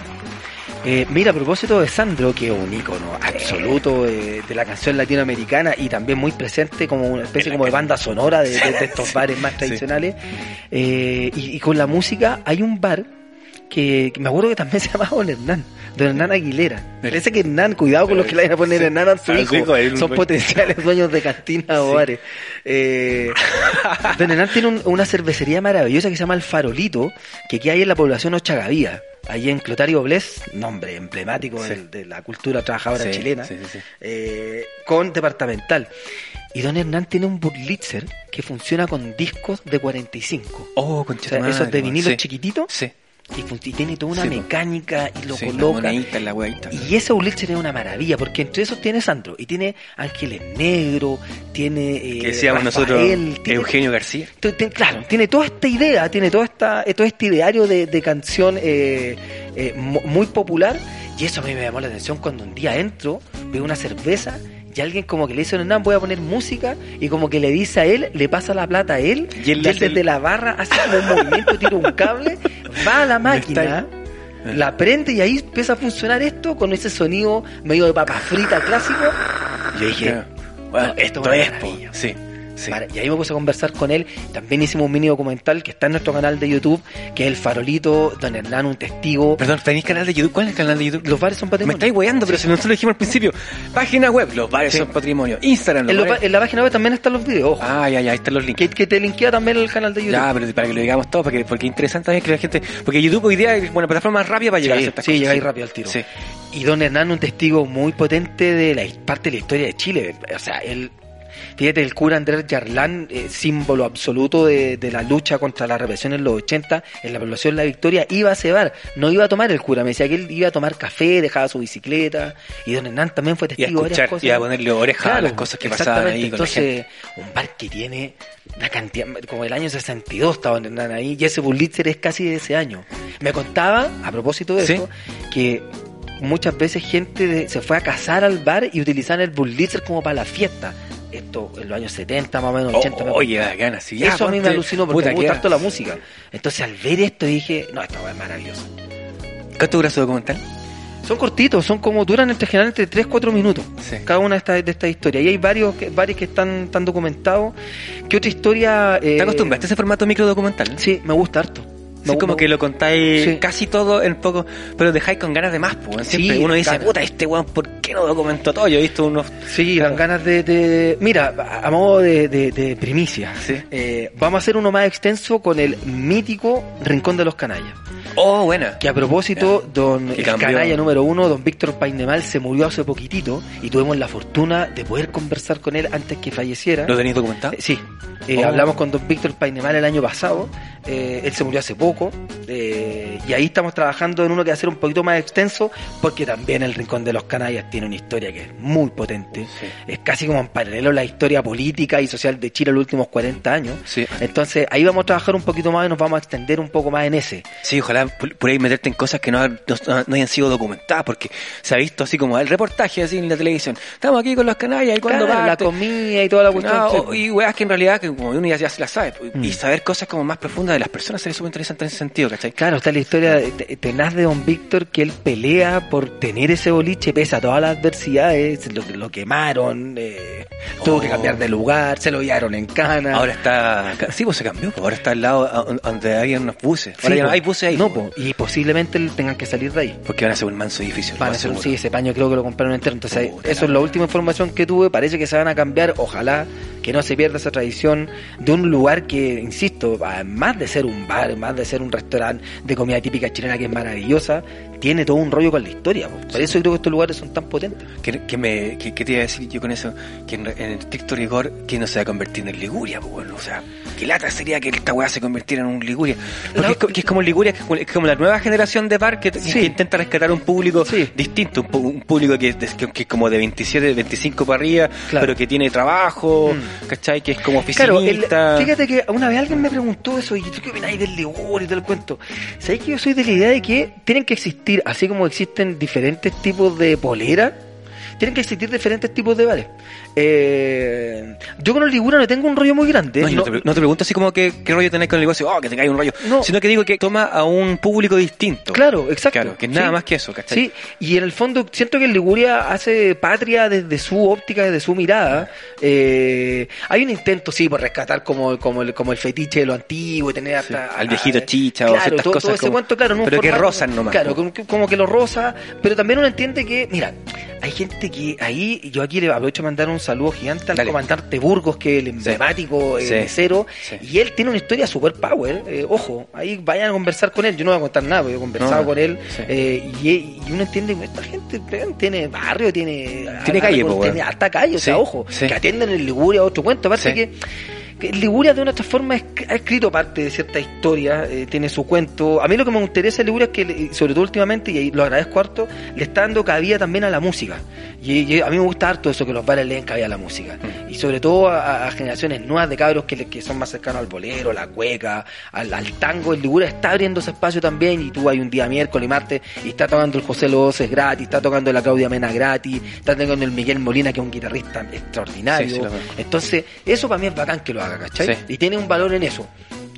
Eh, mira, a propósito de Sandro, que es un ícono absoluto eh, de la canción latinoamericana y también muy presente como una especie como de banda sonora de, de- de estos bares más tradicionales. Eh, y, y con la música hay un bar que, que me acuerdo que también se llamaba Don Hernán, Don Hernán Aguilera. Parece que Hernán, cuidado con los que le vayan a poner Hernán a su hijo, son potenciales dueños de cantinas o bares. Eh, Don Hernán tiene un- una cervecería maravillosa que se llama El Farolito, que queda ahí en la población Ochagavía. allí en Clotario Bles, nombre emblemático Sí. de, la cultura trabajadora Sí, chilena, sí, eh, con departamental. Y don Hernán tiene un Burlitzer que funciona con discos de 45. Oh, O concha sea, esos de weón. vinilo Sí. chiquititos Sí. Y, tiene toda una Sí, mecánica y lo Sí, la coloca. monedita, la weadita. Y ese Burlitzer es una maravilla, porque entre esos tiene Sandro, y tiene Ángeles Negro, tiene eh, Que decíamos nosotros tiene- Eugenio García. Claro, tiene toda esta idea, tiene toda esta, eh, todo este ideario de, de canción eh, eh, mu- muy popular, y eso a mí me llamó la atención cuando un día entro, veo una cerveza, y alguien como que le dice, no, voy a poner música, y como que le dice a él, le pasa la plata a él, Y él y desde el- la barra hace como un movimiento, tira un cable, va a la máquina, la prende y ahí empieza a funcionar esto con ese sonido medio de papa frita clásico. Yo dije. Bueno, no, esto esto es po. Sí, sí. Y ahí me puse a conversar con él. También hicimos un mini documental que está en nuestro canal de YouTube, que es El Farolito, Don Hernán, un testigo. Perdón, ¿tenéis canal de YouTube? ¿Cuál es el canal de YouTube? Los bares son Me patrimonio. estáis weyando, pero si nosotros lo dijimos al principio. Página web, los bares Sí. son patrimonio. Instagram, los En, los bares- ba- en la página web también están los videos, ojo, Ah, ya, ya, ahí están los links. que, que te linkea también el canal de YouTube. Ya, pero para que lo digamos todo, porque, porque es interesante también que la gente. Porque YouTube hoy día es una plataforma más rápida para llegar a Sí, ciertas sí, cosas. llegáis rápido al tiro. Sí. Y Don Hernán, un testigo muy potente de la parte de la historia de Chile. O sea, él, fíjate, el cura Andrés Yarlán, eh, símbolo absoluto de, de la lucha contra la represión en los 80, en la población La Victoria, iba a cebar, no iba a tomar el cura. Me decía que él iba a tomar café, dejaba su bicicleta. Y Don Hernán también fue testigo de varias cosas. y a ponerle oreja a las cosas que pasaban ahí la gente. Entonces, un bar que tiene una cantidad, como el año 62 estaba Don Hernán ahí, y ese Burlitzer es casi de ese año. Me contaba, a propósito de Sí. eso, que muchas veces gente de- se fue a casar al bar y utilizaban el Burlitzer como para la fiesta. Esto en los años 70, más o menos 80. me Oh, oye, ganas. Sí, ya, eso a mí me alucinó porque me gusta harto la música. Entonces al ver esto dije, no, esta es maravillosa. ¿Cuánto dura su documental? Son cortitos, son como duran entre generalmente 3-4 minutos. Sí. Cada una de estas de esta historias. Y hay varios que, varios que están, están documentados. ¿Qué otra historia? eh, ¿Te acostumbraste a ese formato micro documental? Sí, me gusta harto. Sí, como que lo contáis Sí. casi todo en poco, pero dejáis con ganas de más, pues. Siempre Sí, uno dice, puta, este weón, ¿por qué no documentó todo? Yo he visto unos. Sí, dan ganas de, de- Mira, a modo de, de- de primicia, eh, vamos a hacer uno más extenso con el mítico Rincón de los Canallas. Oh, buena. Que a propósito, don el canalla número uno, don Víctor Painemal, se murió hace poquitito y tuvimos la fortuna de poder conversar con él antes que falleciera. ¿Lo tenéis documentado? Eh, Sí, eh, Oh. hablamos con don Víctor Painemal el año pasado, eh, él se murió hace poco, y ahí estamos trabajando en uno que va a ser un poquito más extenso, porque también el Rincón de los Canallas tiene una historia que es muy potente, Sí. es casi como en paralelo a la historia política y social de Chile en los últimos 40 años. Sí. Entonces ahí vamos a trabajar un poquito más y nos vamos a extender un poco más en ese. Sí, ojalá por ahí meterte en cosas que no, no, no hayan sido documentadas, porque se ha visto así como el reportaje así en la televisión. Estamos aquí con los canallas y cuando Claro, la comida y toda la cuestión. No, y weas que en realidad, que como uno ya, ya se las sabe, Mm. y saber cosas como más profundas de las personas sería súper interesante en ese sentido, ¿cachai? Claro, está la historia tenaz de Don Víctor que él pelea por tener ese boliche pese a todas las adversidades, lo, lo quemaron, eh, tuvo Oh. que cambiar de lugar, se lo llevaron en cana. Ahora está, sí, pues se cambió, pues ahora está al lado donde había unos buses. Ahora Sí, ya no po. hay buses ahí. No, po, po, y posiblemente tengan que salir de ahí. Porque van a hacer un manso edificio. Van a hacer un sí, ese paño creo que lo compraron entero. Entonces, eso es la última información que tuve. Parece que se van a cambiar. Ojalá que no se pierda esa tradición de un lugar que, insisto, además de ser un bar, más de ser un restaurante de comida típica chilena que es maravillosa, tiene todo un rollo con la historia. po. Por eso creo que estos lugares son tan potentes. ¿Qué, qué me, qué, qué te iba a decir yo con eso? Que en, en estricto rigor, que no se va a convertir en Liguria, bueno, o sea, qué lata sería que esta weá se convirtiera en un Liguria. Porque La- es, que es como Liguria, es como, la nueva generación de bar que, intenta rescatar un público Sí. distinto, un, público que, que, es como de 27, 25 para arriba, Claro. pero que tiene trabajo, Mm. ¿cachai? Que es como Claro, el- oficinista. fíjate que una vez alguien me preguntó eso y ¿tú qué opináis del Liguria y todo el cuento? ¿Sabéis que yo soy de la idea de que tienen que existir, así como existen diferentes tipos de polera, tienen que existir diferentes tipos de bares? Eh, yo con el Liguria no tengo un rollo muy grande. No, te, pre- no te pregunto así como que, qué rollo tenés con el negocio, oh, que tengáis un rollo, No. sino que digo que toma a un público distinto. Claro, exacto. Claro, que es nada Sí. más que eso, ¿cachai? Sí, y en el fondo siento que el Liguria hace patria desde su óptica, desde su mirada. Eh, hay un intento, sí, por rescatar como, como, el, como el fetiche de lo antiguo y tener Sí, hasta... al viejito a- chicha o ciertas todo, cosas todo ese como- cuento, claro, pero que rozan nomás, Claro, como que, como que lo rosa, pero también uno entiende que, mira, hay gente que ahí, yo aquí le aprovecho a mandar un saludo gigante al Dale. comandante Burgos, que es el emblemático Sí. mesero, Sí. y él tiene una historia super power, eh, ojo, ahí vayan a conversar con él, yo no voy a contar nada, porque he conversado No, con él, eh, y, y uno entiende que esta gente tiene barrio, tiene... Tiene calle, tiene hasta calle, o sea, ojo, que atienden en Liguria otro cuento, aparte que... Liguria de una otra forma ha escrito parte de cierta historia, eh, tiene su cuento. A mí lo que me interesa de Liguria es que, sobre todo últimamente, y ahí lo agradezco harto, le está dando cabida también a la música. Y, y a mí me gusta harto eso, que los bares le den cabida a la música. Mm. Y sobre todo a, a generaciones nuevas de cabros que, son más cercanos al bolero, la cueca, al, al tango. El Liguria está abriendo ese espacio también y tú hay un día miércoles y martes y está tocando el José Loces gratis, está tocando la Claudia Mena gratis, está tocando el Miguel Molina, que es un guitarrista extraordinario. Sí, sí. Entonces, eso para mí es bacán que lo haga, ¿cachai? Sí. Y tiene un valor en eso.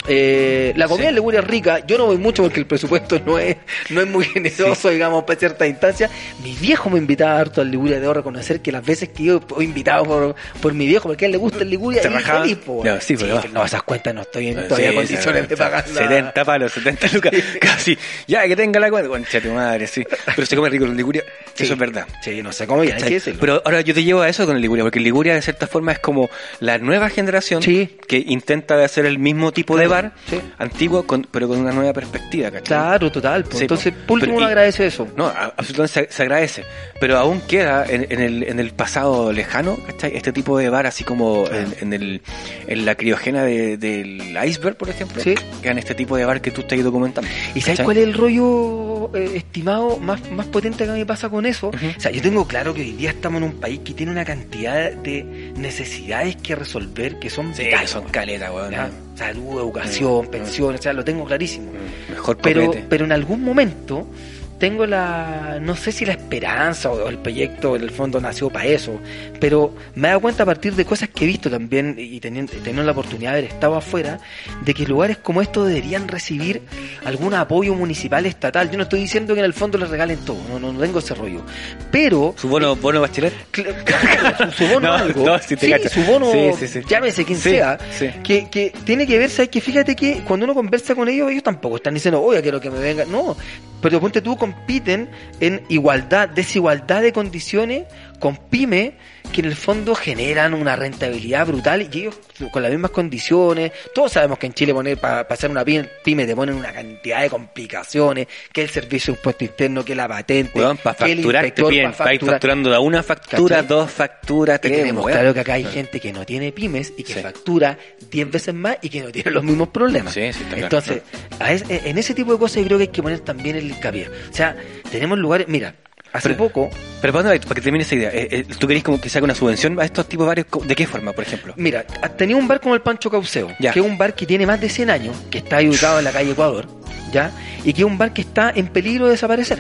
Eh, la comida Sí. en Liguria es rica, yo no voy mucho porque el presupuesto no es, no es muy generoso, digamos, para ciertas instancias. Mi viejo me invitaba harto al Liguria, debo reconocer que las veces que yo he invitado por, por mi viejo, porque a él le gusta el Liguria, ¿Se y feliz, po, No, sí, pero- no, esas cuentas no estoy en todavía condiciones de pagar 70 palos, 70 lucas, casi. Ya, que tenga la cuenta. Concha tu madre, sí. Pero se come rico en Liguria, eso es verdad. Sí, no cómo ya, hay que. Pero ahora yo te llevo a eso con el Liguria, porque el Liguria de cierta forma es como la nueva generación que intenta de hacer el mismo tipo de Sí. antiguo, con- pero con una nueva perspectiva, ¿cachai? Claro, total. Sí, Entonces, po. por último, uno agradece eso. No, absolutamente se, se agradece. Pero aún queda en, en el, en el pasado lejano, ¿cachai? Este tipo de bar, así como en, en el, en la criogena de- del iceberg, por ejemplo. Sí. Quedan este tipo de bar que tú estás documentando. ¿Y sabes ¿cachai? cuál es el rollo eh, estimado más, más potente que a mí me pasa con eso? O sea, yo tengo claro que hoy día estamos en un país que tiene una cantidad de necesidades que resolver que son Sí, vitales, son caletas, weón. Salud, educación, Mm, pensiones, o sea, lo tengo clarísimo. Mm, Mejor Pero, copete. pero en algún momento tengo la, no sé si la esperanza o el proyecto en el fondo nació para eso, pero me he dado cuenta a partir de cosas que he visto también y teniendo, teniendo la oportunidad de haber estado afuera, de que lugares como estos deberían recibir algún apoyo municipal estatal. Yo no estoy diciendo que en el fondo les regalen todo, no, no, no tengo ese rollo, pero... ¿Su bono, bono bachelet? Cl- Claro, su, su bono No, algo. no, sí te sí, cacho. su bono, Sí, sí, sí. llámese quien sea, que, que tiene que ver, ¿sabes? Que fíjate que cuando uno conversa con ellos, ellos tampoco están diciendo, oye, quiero que me venga. No, pero ponte tú, compiten en igualdad, desigualdad de condiciones con pymes que en el fondo generan una rentabilidad brutal y ellos con las mismas condiciones. Todos sabemos que en Chile poner para hacer una pyme, te ponen una cantidad de complicaciones, que el servicio de impuesto interno, que la patente, Weón, para que el inspector pa' para facturar. facturando una factura, ¿Cachai? dos facturas, Que tenemos claro que acá hay gente que no tiene pymes y que Sí. factura 10 veces más y que no tiene los mismos problemas. Sí, sí, está claro. Entonces, a es- en ese tipo de cosas yo creo que hay que poner también el hincapié. O sea, tenemos lugares, mira, hace Pero- poco, Pero ¿para dónde va? Para que termine esa idea. eh, eh, ¿Tú querés como que se haga una subvención a estos tipos de bares? ¿De qué forma, por ejemplo? mira, tenía un bar como el Pancho Cauceo, Ya. que es un bar que tiene más de 100 años, que está ubicado en la calle Ecuador, ¿ya? Y que es un bar que está en peligro de desaparecer.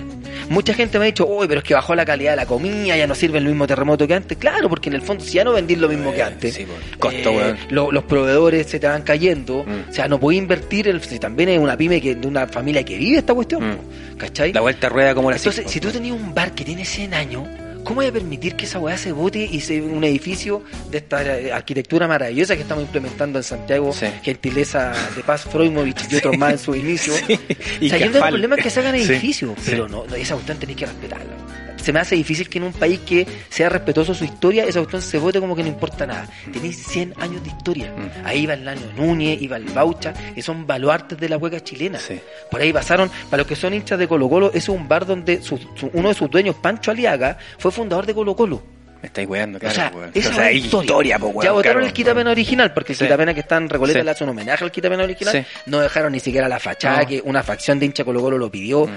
Mucha gente me ha dicho, uy, pero es que bajó la calidad de la comida, ya no sirve el mismo terremoto que antes. Claro, porque en el fondo, si ya no vendís lo mismo que antes, sí, pues, costo, eh, lo- los proveedores se te van cayendo, Mm. o sea, no podés invertir, el, si también es una pyme que, de una familia que vive esta cuestión, Mm. ¿cachai? La vuelta rueda como la Entonces, cinco. si tú tenías un bar que tiene 100 años, ¿cómo voy a permitir que esa weá se bote y se un edificio de esta eh, arquitectura maravillosa que estamos implementando en Santiago, Sí. gentileza de Paz Freumovich y otros más en su inicio? Y no tengo Cafal. problema en que se hagan Sí, edificios, sí. pero no, no, esa cuestión tenéis que respetarla. Se me hace difícil que en un país que sea respetuoso de su historia, esa cuestión se vote como que no importa nada. Tenéis 100 años de historia. Mm. Ahí va el Lano Núñez, iba el Baucha, que son baluartes de la hueca chilena. Sí. Por ahí pasaron, para los que son hinchas de Colo Colo, ese es un bar donde su- su- uno de sus dueños, Pancho Aliaga, fue fundador de Colo Colo. Me estáis weando, claro, o sea, weón. esa O sea, es historia. po, weón, ya votaron claro, el quitapena original, porque el Sí. quitapena que está en Recoleta Sí. le hace un homenaje al quitapena original. Sí. No dejaron ni siquiera la fachada No. que una facción de hincha Colo Colo lo pidió. Mm.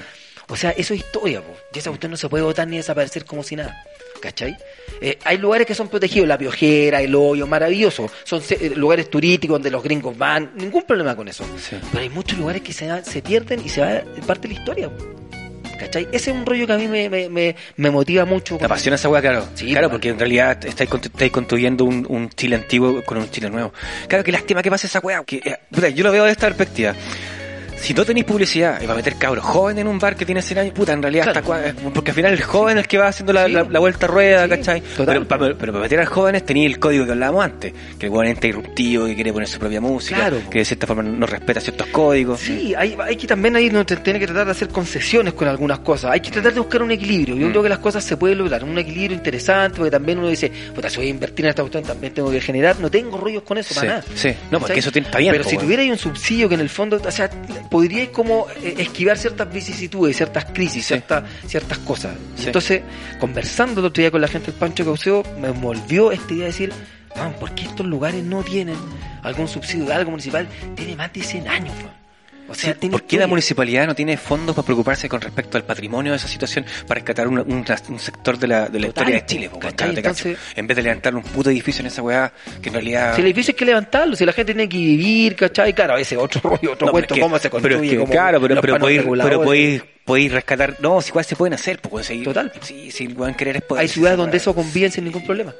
O sea, eso es historia, po. y esa cuestión no se puede votar ni desaparecer como si nada. ¿Cachai? Eh, hay lugares que son protegidos, la piojera, el hoyo, maravilloso. Son se- eh, lugares turísticos donde los gringos van, ningún problema con eso. Sí. Pero hay muchos lugares que se, se pierden y se va parte de la historia. po. ¿Cachai? Ese es un rollo que a mí me, me, me, me motiva mucho. Te apasiona esa weá, claro. Sí, claro, porque en realidad estáis, constru- estáis construyendo un, un Chile antiguo con un Chile nuevo. Claro, que lástima que pase esa weá. Que, eh, yo lo veo de esta perspectiva. Si tú tenés publicidad y va a meter cabros jóvenes en un bar que tiene 100 años, puta, en realidad Claro. está cua- porque al final el joven es el que va haciendo la, Sí. la- la vuelta a rueda, Sí, ¿cachai? Pero, para, pero para meter a los jóvenes tenía el código que hablábamos antes, que el weón entra irruptivo, que quiere poner su propia música, Claro. que de cierta forma no respeta ciertos códigos. Sí, hay, hay que también ahí no tiene que tratar de hacer concesiones con algunas cosas. Hay que tratar de buscar un equilibrio. Yo Mm. creo que las cosas se pueden lograr. Un equilibrio interesante, porque también uno dice, puta, si voy a invertir en esta cuestión, también tengo que generar. No tengo rollos con eso, Sí, para nada. sí. No, porque ¿Cachai? eso está bien, Pero po, si tuviera ahí un subsidio que en el fondo, o sea, podríais como eh, esquivar ciertas vicisitudes, ciertas crisis, Sí. ciertas, ciertas cosas. Sí. Entonces, conversando el otro día con la gente del Pancho Cauceo, me envolvió esta idea de decir, "Ah, ¿por qué estos lugares no tienen algún subsidio de algo municipal? Tiene más de 100 años, weón. O sea, ¿Por qué la municipalidad no tiene fondos para preocuparse con respecto al patrimonio de esa situación para rescatar un, un- un sector de la, de la Total, historia de Chile? ¿cachai? Entonces- en vez de levantar un puto edificio en esa weá, que en realidad... Si el edificio hay que levantarlo, si la gente tiene que vivir, ¿cachai? Claro, ese otro rollo, otro No, cuento, es que- cómo se construye. pero es que, cómo claro, pero, pero podéis, pero podéis, podéis rescatar. No, si igual se pueden hacer, pues seguir. Total. Sí, si weón querer es poder. Hay ciudades donde eso convive sin ningún problema.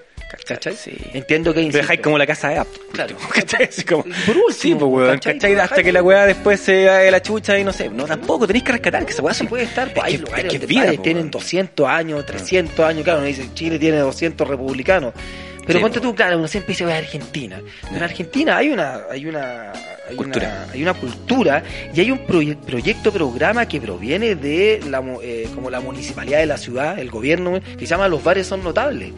¿Cachai? Sí. Entiendo que Lo dejáis como la casa de App. Claro. ¿Cachai? Así como, Por último, sí, pues weón, ¿cachai? Hasta que la weá después se de la chucha y no sé. No, tampoco, tenéis que rescatar que esa weá se puede estar, pues, es hay que- lugares es que donde es vida, padres po, tienen weón. 200 años, 300 años, claro, uno dice Chile tiene 200 republicanos. Pero Sí, ponte po. tú, claro, uno siempre dice, Argentina. Pero en Argentina hay una, hay una, hay Cultura. una, hay una cultura y hay un proye- proyecto, programa que proviene de la, eh, como la municipalidad de la ciudad, el gobierno, que se llama Los Bares Son Notables.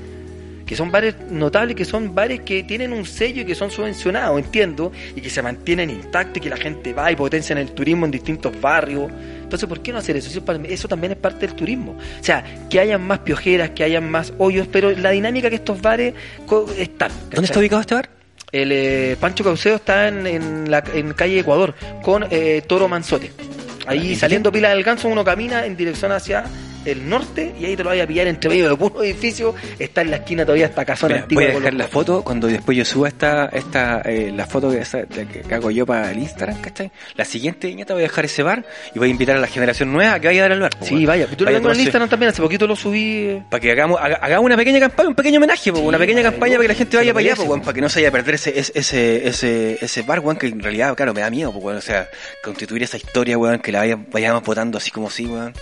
Que son bares notables, que son bares que tienen un sello y que son subvencionados, entiendo, y que se mantienen intactos y que la gente va y potencian el turismo en distintos barrios. Entonces, ¿por qué no hacer eso? Eso, también es parte del turismo. O sea, que hayan más piojeras, que hayan más hoyos, pero la dinámica que estos bares están. ¿Dónde está ubicado este bar? El eh, Pancho Cauceo está en, en, la, en calle Ecuador, con eh, Toro Manzote. Ahí ¿Y saliendo Pila del Ganso, uno camina en dirección hacia el norte y ahí te lo vaya a pillar entre medio de puro edificio. Está en la esquina todavía esta casona Mira, antigua. voy a dejar la foto cuando después yo suba esta, esta eh, la foto que, esa- que que hago yo para el Instagram, ¿cachai? La siguiente viñeta voy a dejar ese bar y voy a invitar a la generación nueva a que vaya a dar al bar. po, Sí, weón. vaya. Tú lo tengo en Instagram también, hace poquito lo subí. eh, Para que hagamos, haga- hagamos una pequeña campaña, un pequeño homenaje, po, Sí, una pequeña campaña para que la gente vaya para allá, po, po. para que no se vaya a perder ese, ese, ese, ese, bar, weón, que en realidad, claro, me da miedo, o sea, constituir esa historia, weón, que la vaya- vayamos votando así como sí, weón,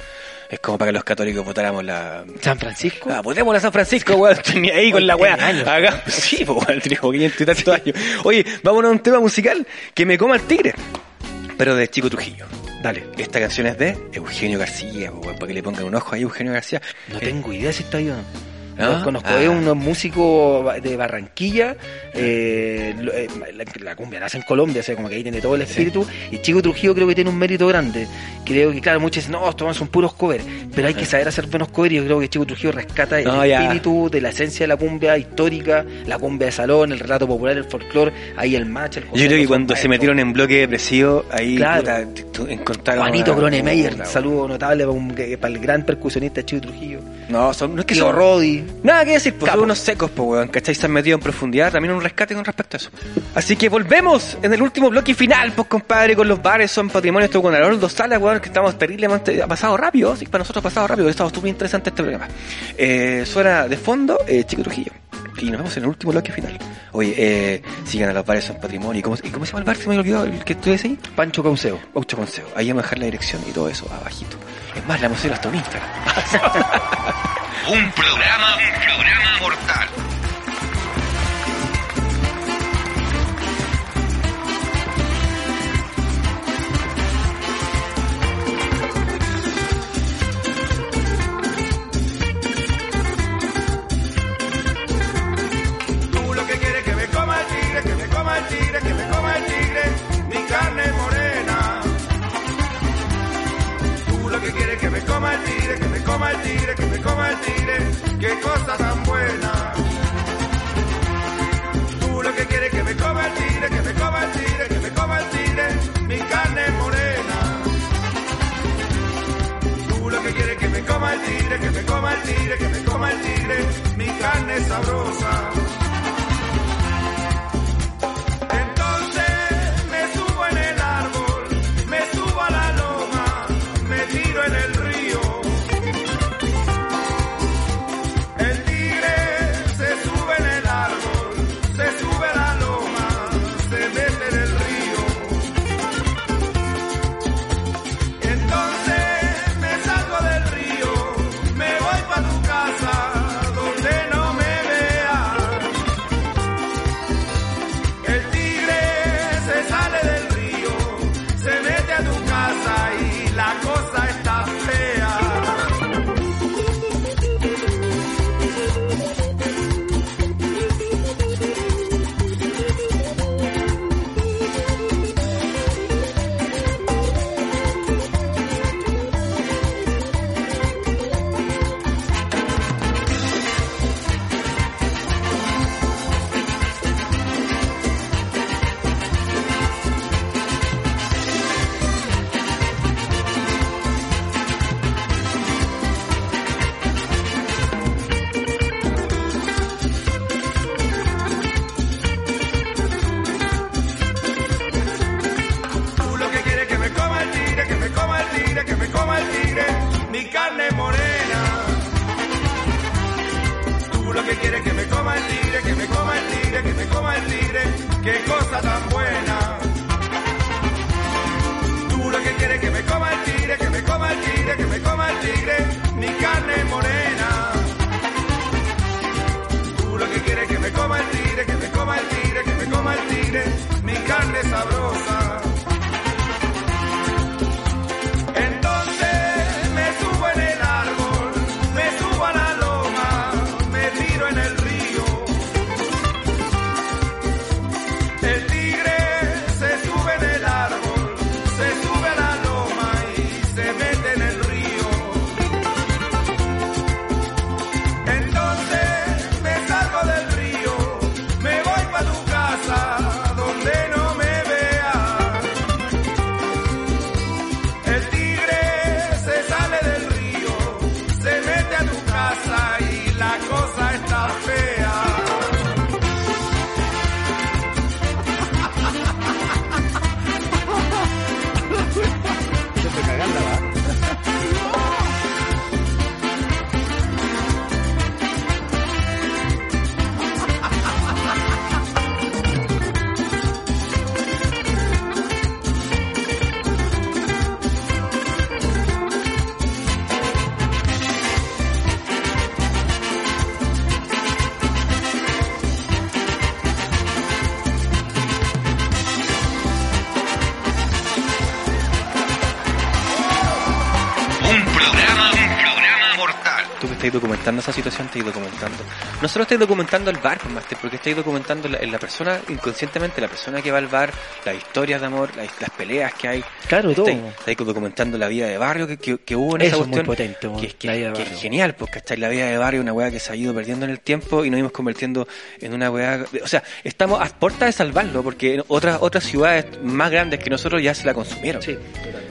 es como para que los católicos votáramos la... San Francisco. Ah, votemos a San Francisco, weón, tenía ahí con la weá. Haga- Sí, po, weón, tenía como 500 y tantos años. Oye, vámonos a un tema musical que me coma el tigre, pero de Chico Trujillo. Dale, esta canción es de Eugenio García, po, weón, para que le pongan un ojo ahí a Eugenio García. No Eh, tengo idea si está ahí o no. Los conozco, Ah. es un músico de Barranquilla, eh, eh, la, la cumbia nace en Colombia, o sea, como que ahí tiene todo el espíritu, y Chico Trujillo creo que tiene un mérito grande. Creo que, claro, muchos dicen, no, estos son puros covers, pero hay que saber hacer buenos covers, y yo creo que Chico Trujillo rescata el No, ya. espíritu de la esencia de la cumbia histórica, la cumbia de salón, el relato popular, el folclore, ahí el match, el Yo creo que cuando se metieron en bloque depresivo, ahí Claro. puta, encontraron. Juanito una- saludo notable para, un- que- para el gran percusionista Chico Trujillo. No, son, no es que Tío son. Nada que decir, pues son unos secos, pues weón, ¿cachai? Se han metido en profundidad, también un rescate con respecto a eso. Así que volvemos en el último bloque final, pues compadre, con los bares, son patrimonio, esto con Haroldo Sala, weón, que estamos terriblemente, ha pasado rápido, sí, para nosotros ha pasado rápido, estamos muy interesante este programa. Eh, suena de fondo, eh, Chico Trujillo. Y nos vemos en el último bloque final. Oye, eh, sigan a los bares, son patrimonio. ¿Y cómo, y cómo se llama el bar? Se me olvidó el que tú ahí. Pancho Cauceo. Auto Consejo. Ahí vamos a dejar la dirección y todo eso abajito. Es más, la hacer hasta un Instagram. Un programa, un programa mortal. Tú lo que quieres que me coma el tigre, que me coma el tigre, que me coma el tigre, mi carne morena. Tú lo que quieres que me coma el tigre, que coma el tigre, que me coma el tigre, qué cosa tan buena. Tú lo que quieres que me coma el tigre, que me coma el tigre, que me coma el tigre, mi carne morena. Tú lo que quieres que me coma el tigre, que me coma el tigre, que me coma el tigre, mi carne sabrosa. Documentando esa situación, estáis documentando. No solo estáis documentando el bar, pues, Master, porque estáis documentando la, la persona, inconscientemente, la persona que va al bar, las historias de amor, las, las peleas que hay. Claro, todo. Estáis, estáis documentando la vida de barrio que, que, que hubo en Eso esa es muy cuestión. potente, que, que- la vida de que barrio. es genial, porque ¿cachai? La vida de barrio, una weá que se ha ido perdiendo en el tiempo y nos íbamos convirtiendo en una weá. O sea, estamos a puerta de salvarlo, porque otras, otras ciudades más grandes que nosotros ya se la consumieron. Sí,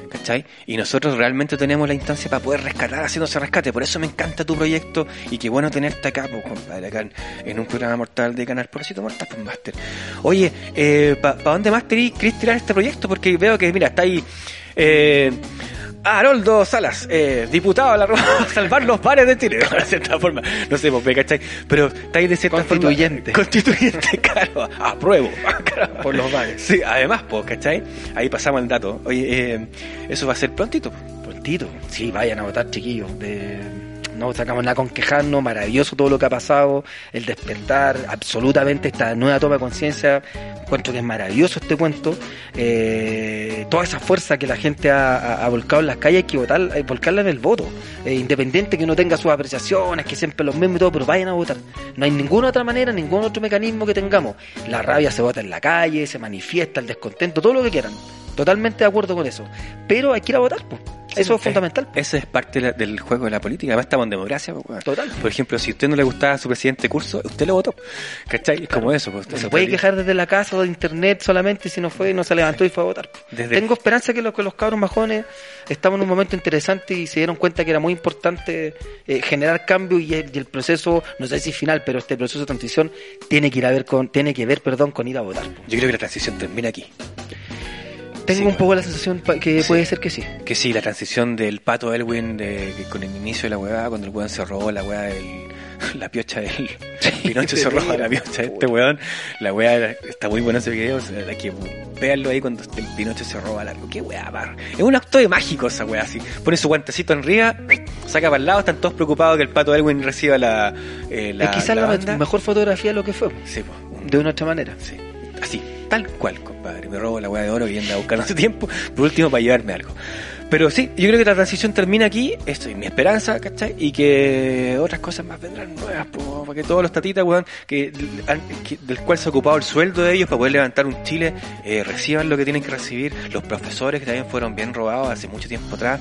¿Cachai? Y nosotros realmente tenemos la instancia para poder rescatar haciendo ese rescate. Por eso me encanta tu proyecto y qué bueno tenerte acá, pues, compadre, acá en, un programa mortal de Canal Porcito Mortal, pues, Master. Oye, eh, ¿para dónde más querís tirar este proyecto? Porque veo que, mira, está ahí... Eh, Haroldo Salas, eh, diputado a la Roma, salvar los bares de Chile, de cierta forma, no sé, pues, ¿cachai? Pero está ahí de cierta Constituyente. forma... Constituyente. Claro, apruebo. claro. Por los bares. Sí, además, pues, ¿cachai? Ahí pasamos el dato. Oye, eh, eso va a ser prontito. prontito. Sí, vayan a votar, chiquillos. De... No sacamos nada con quejarnos, maravilloso todo lo que ha pasado, el despertar, absolutamente esta nueva toma de conciencia. Encuentro que es maravilloso este cuento. Eh, toda esa fuerza que la gente ha, volcado en las calles hay que votar, que volcarla en el voto. Eh, independiente que uno tenga sus apreciaciones, que siempre los mismos y todo, pero vayan a votar. No hay ninguna otra manera, ningún otro mecanismo que tengamos. La rabia se vota en la calle, se manifiesta, el descontento, todo lo que quieran. Totalmente de acuerdo con eso. Pero hay que ir a votar, pues. Eso es fundamental. po. Ese es parte de la- del juego de la política. Además, estamos en democracia. pues. Total. Por ejemplo, si a usted no le gustaba su presidente curso, usted lo votó. ¿Cachai? Es como eso. Pues, se puede quejar desde la casa o de internet solamente si no fue, no se levantó y fue a votar. Desde- Tengo esperanza que los, que los cabros majones estamos en un momento interesante y se dieron cuenta que era muy importante eh, generar cambio y el, y el proceso, no sé si final, pero este proceso de transición tiene que ir a ver con, tiene que ver, perdón, con ir a votar. Yo creo que la transición termina aquí. Tengo Sí, un poco la sensación que Sí. puede ser que sí. Que sí, la transición del pato Elwin de, que con el inicio de la weá, cuando el weón se robó la weá del. La piocha del. Pinocho se roba la piocha de este weón. La weá está muy buena ese video. o sea, la que véanlo ahí cuando el Pinocho se roba la. Qué weá, par. Es un acto de mágico esa weá así. Pone su guantecito en arriba, saca para el lado, están todos preocupados que el pato Elwin reciba la. eh, la es quizás la, banda. mejor fotografía de lo que fue, Sí, pues, de una u otra manera. Sí, así, tal cual, compadre. Me robo la hueá de oro que anda a buscar hace tiempo, por último para llevarme algo. Pero sí, yo creo que la transición termina aquí, esto es mi esperanza, ¿cachai? Y que otras cosas más vendrán nuevas, po, para que todos los tatitas, weón, que- del cual se ha ocupado el sueldo de ellos para poder levantar un Chile, eh, reciban lo que tienen que recibir, los profesores que también fueron bien robados hace mucho tiempo atrás,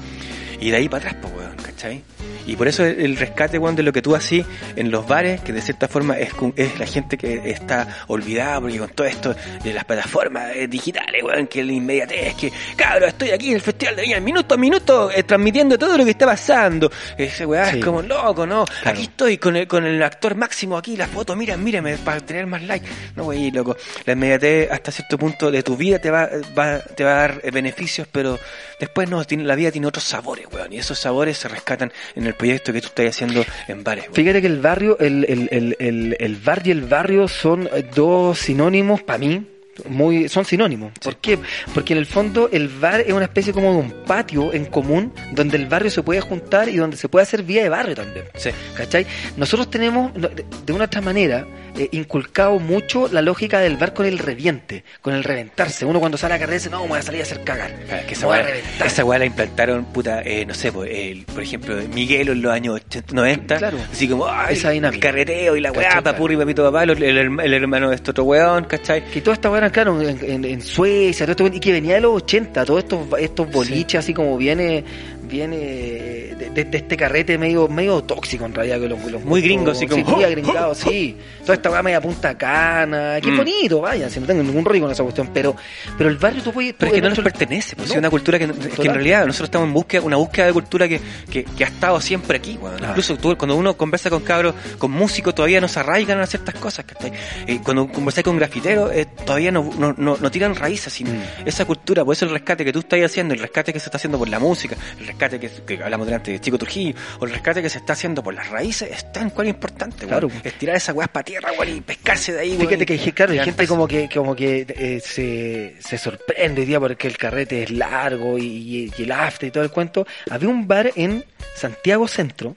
y de ahí para atrás, pues, weón, ¿cachai? Y por eso el, rescate, weón, de lo que tú así en los bares, que de cierta forma es, la gente que está olvidada, porque con todo esto de las plataformas eh, digitales, weón, que la inmediatez, que, cabrón, estoy aquí en el Festival de Viña, minuto a minuto, eh, transmitiendo todo lo que está pasando. Ese Sí. es como loco, ¿no? Claro. Aquí estoy con el, con el actor máximo aquí, la foto, mira, mírame, para tener más like. No, güey, loco. La inmediatez hasta cierto punto de tu vida te va, va- te va a dar eh, beneficios, pero después no, tiene, la vida tiene otros sabores, weón. Y esos sabores se rescatan en el proyecto que tú estás haciendo en bares. Fíjate que el barrio, el, el, el, el, el bar y el barrio son eh, dos sinónimos para mí. Muy, son sinónimos. ¿Por qué? Porque en el fondo el bar es una especie como de un patio en común donde el barrio se puede juntar y donde se puede hacer vía de barrio también. Sí. ¿Cachai? Nosotros tenemos, de una otra manera, eh, inculcado mucho la lógica del bar con el reviente, con el reventarse. Uno cuando sale a carrera dice, no, me voy a salir a hacer cagar. Claro, que esa weá, reventar. esa weá la implantaron, puta, eh, no sé, pues, el- por ejemplo, Miguelo en los años 80, 90. Claro. Así como, ay, Esa el dinámica. carreteo y la weá, papurri, papito, papá, el, el- el hermano de este otro weón, ¿cachai? que toda esta weá, claro, en, en- en Suecia, todo esto, y que venía de los 80, todos estos, estos boliches así como viene, viene de, de- de este carrete medio, medio tóxico en realidad. Que los, los Muy gringo, así como- Sí, muy agringado, sí. Toda esta weá media punta cana, que Mm. bonito, vaya, si no tengo ningún rollo con esa cuestión, pero, pero el barrio tú puedes... Pero es que no nos pertenece, pues No. es una cultura que, es que en realidad nosotros estamos en búsqueda, una búsqueda de cultura que, que, que ha estado siempre aquí. Ah. Incluso tú, cuando uno conversa con cabros, con músicos, todavía no se arraigan a ciertas cosas, ¿cachai? Eh, cuando conversáis con grafiteros, eh, todavía no, no, no, no tiran raíces, sino Mm. esa cultura, por eso el rescate que tú estás haciendo, el rescate que se está haciendo por la música, el rescate que, que hablamos delante de Chico Trujillo, o el rescate que se está haciendo por las raíces, es tan cual importante. Claro. Estirar esa weá para tierra, weón, y pescarse de ahí, Fíjate y- que hay, claro, hay gente como que, como que eh, se, se sorprende hoy día porque el carrete es largo y, y- y el after y todo el cuento. Había un bar en Santiago Centro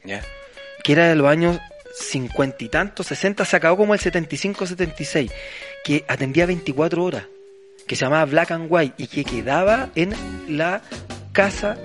que era de los años 50 y tantos, 60, se acabó como el 75-76, que atendía 24 horas, que se llamaba Black and White y que quedaba en la casa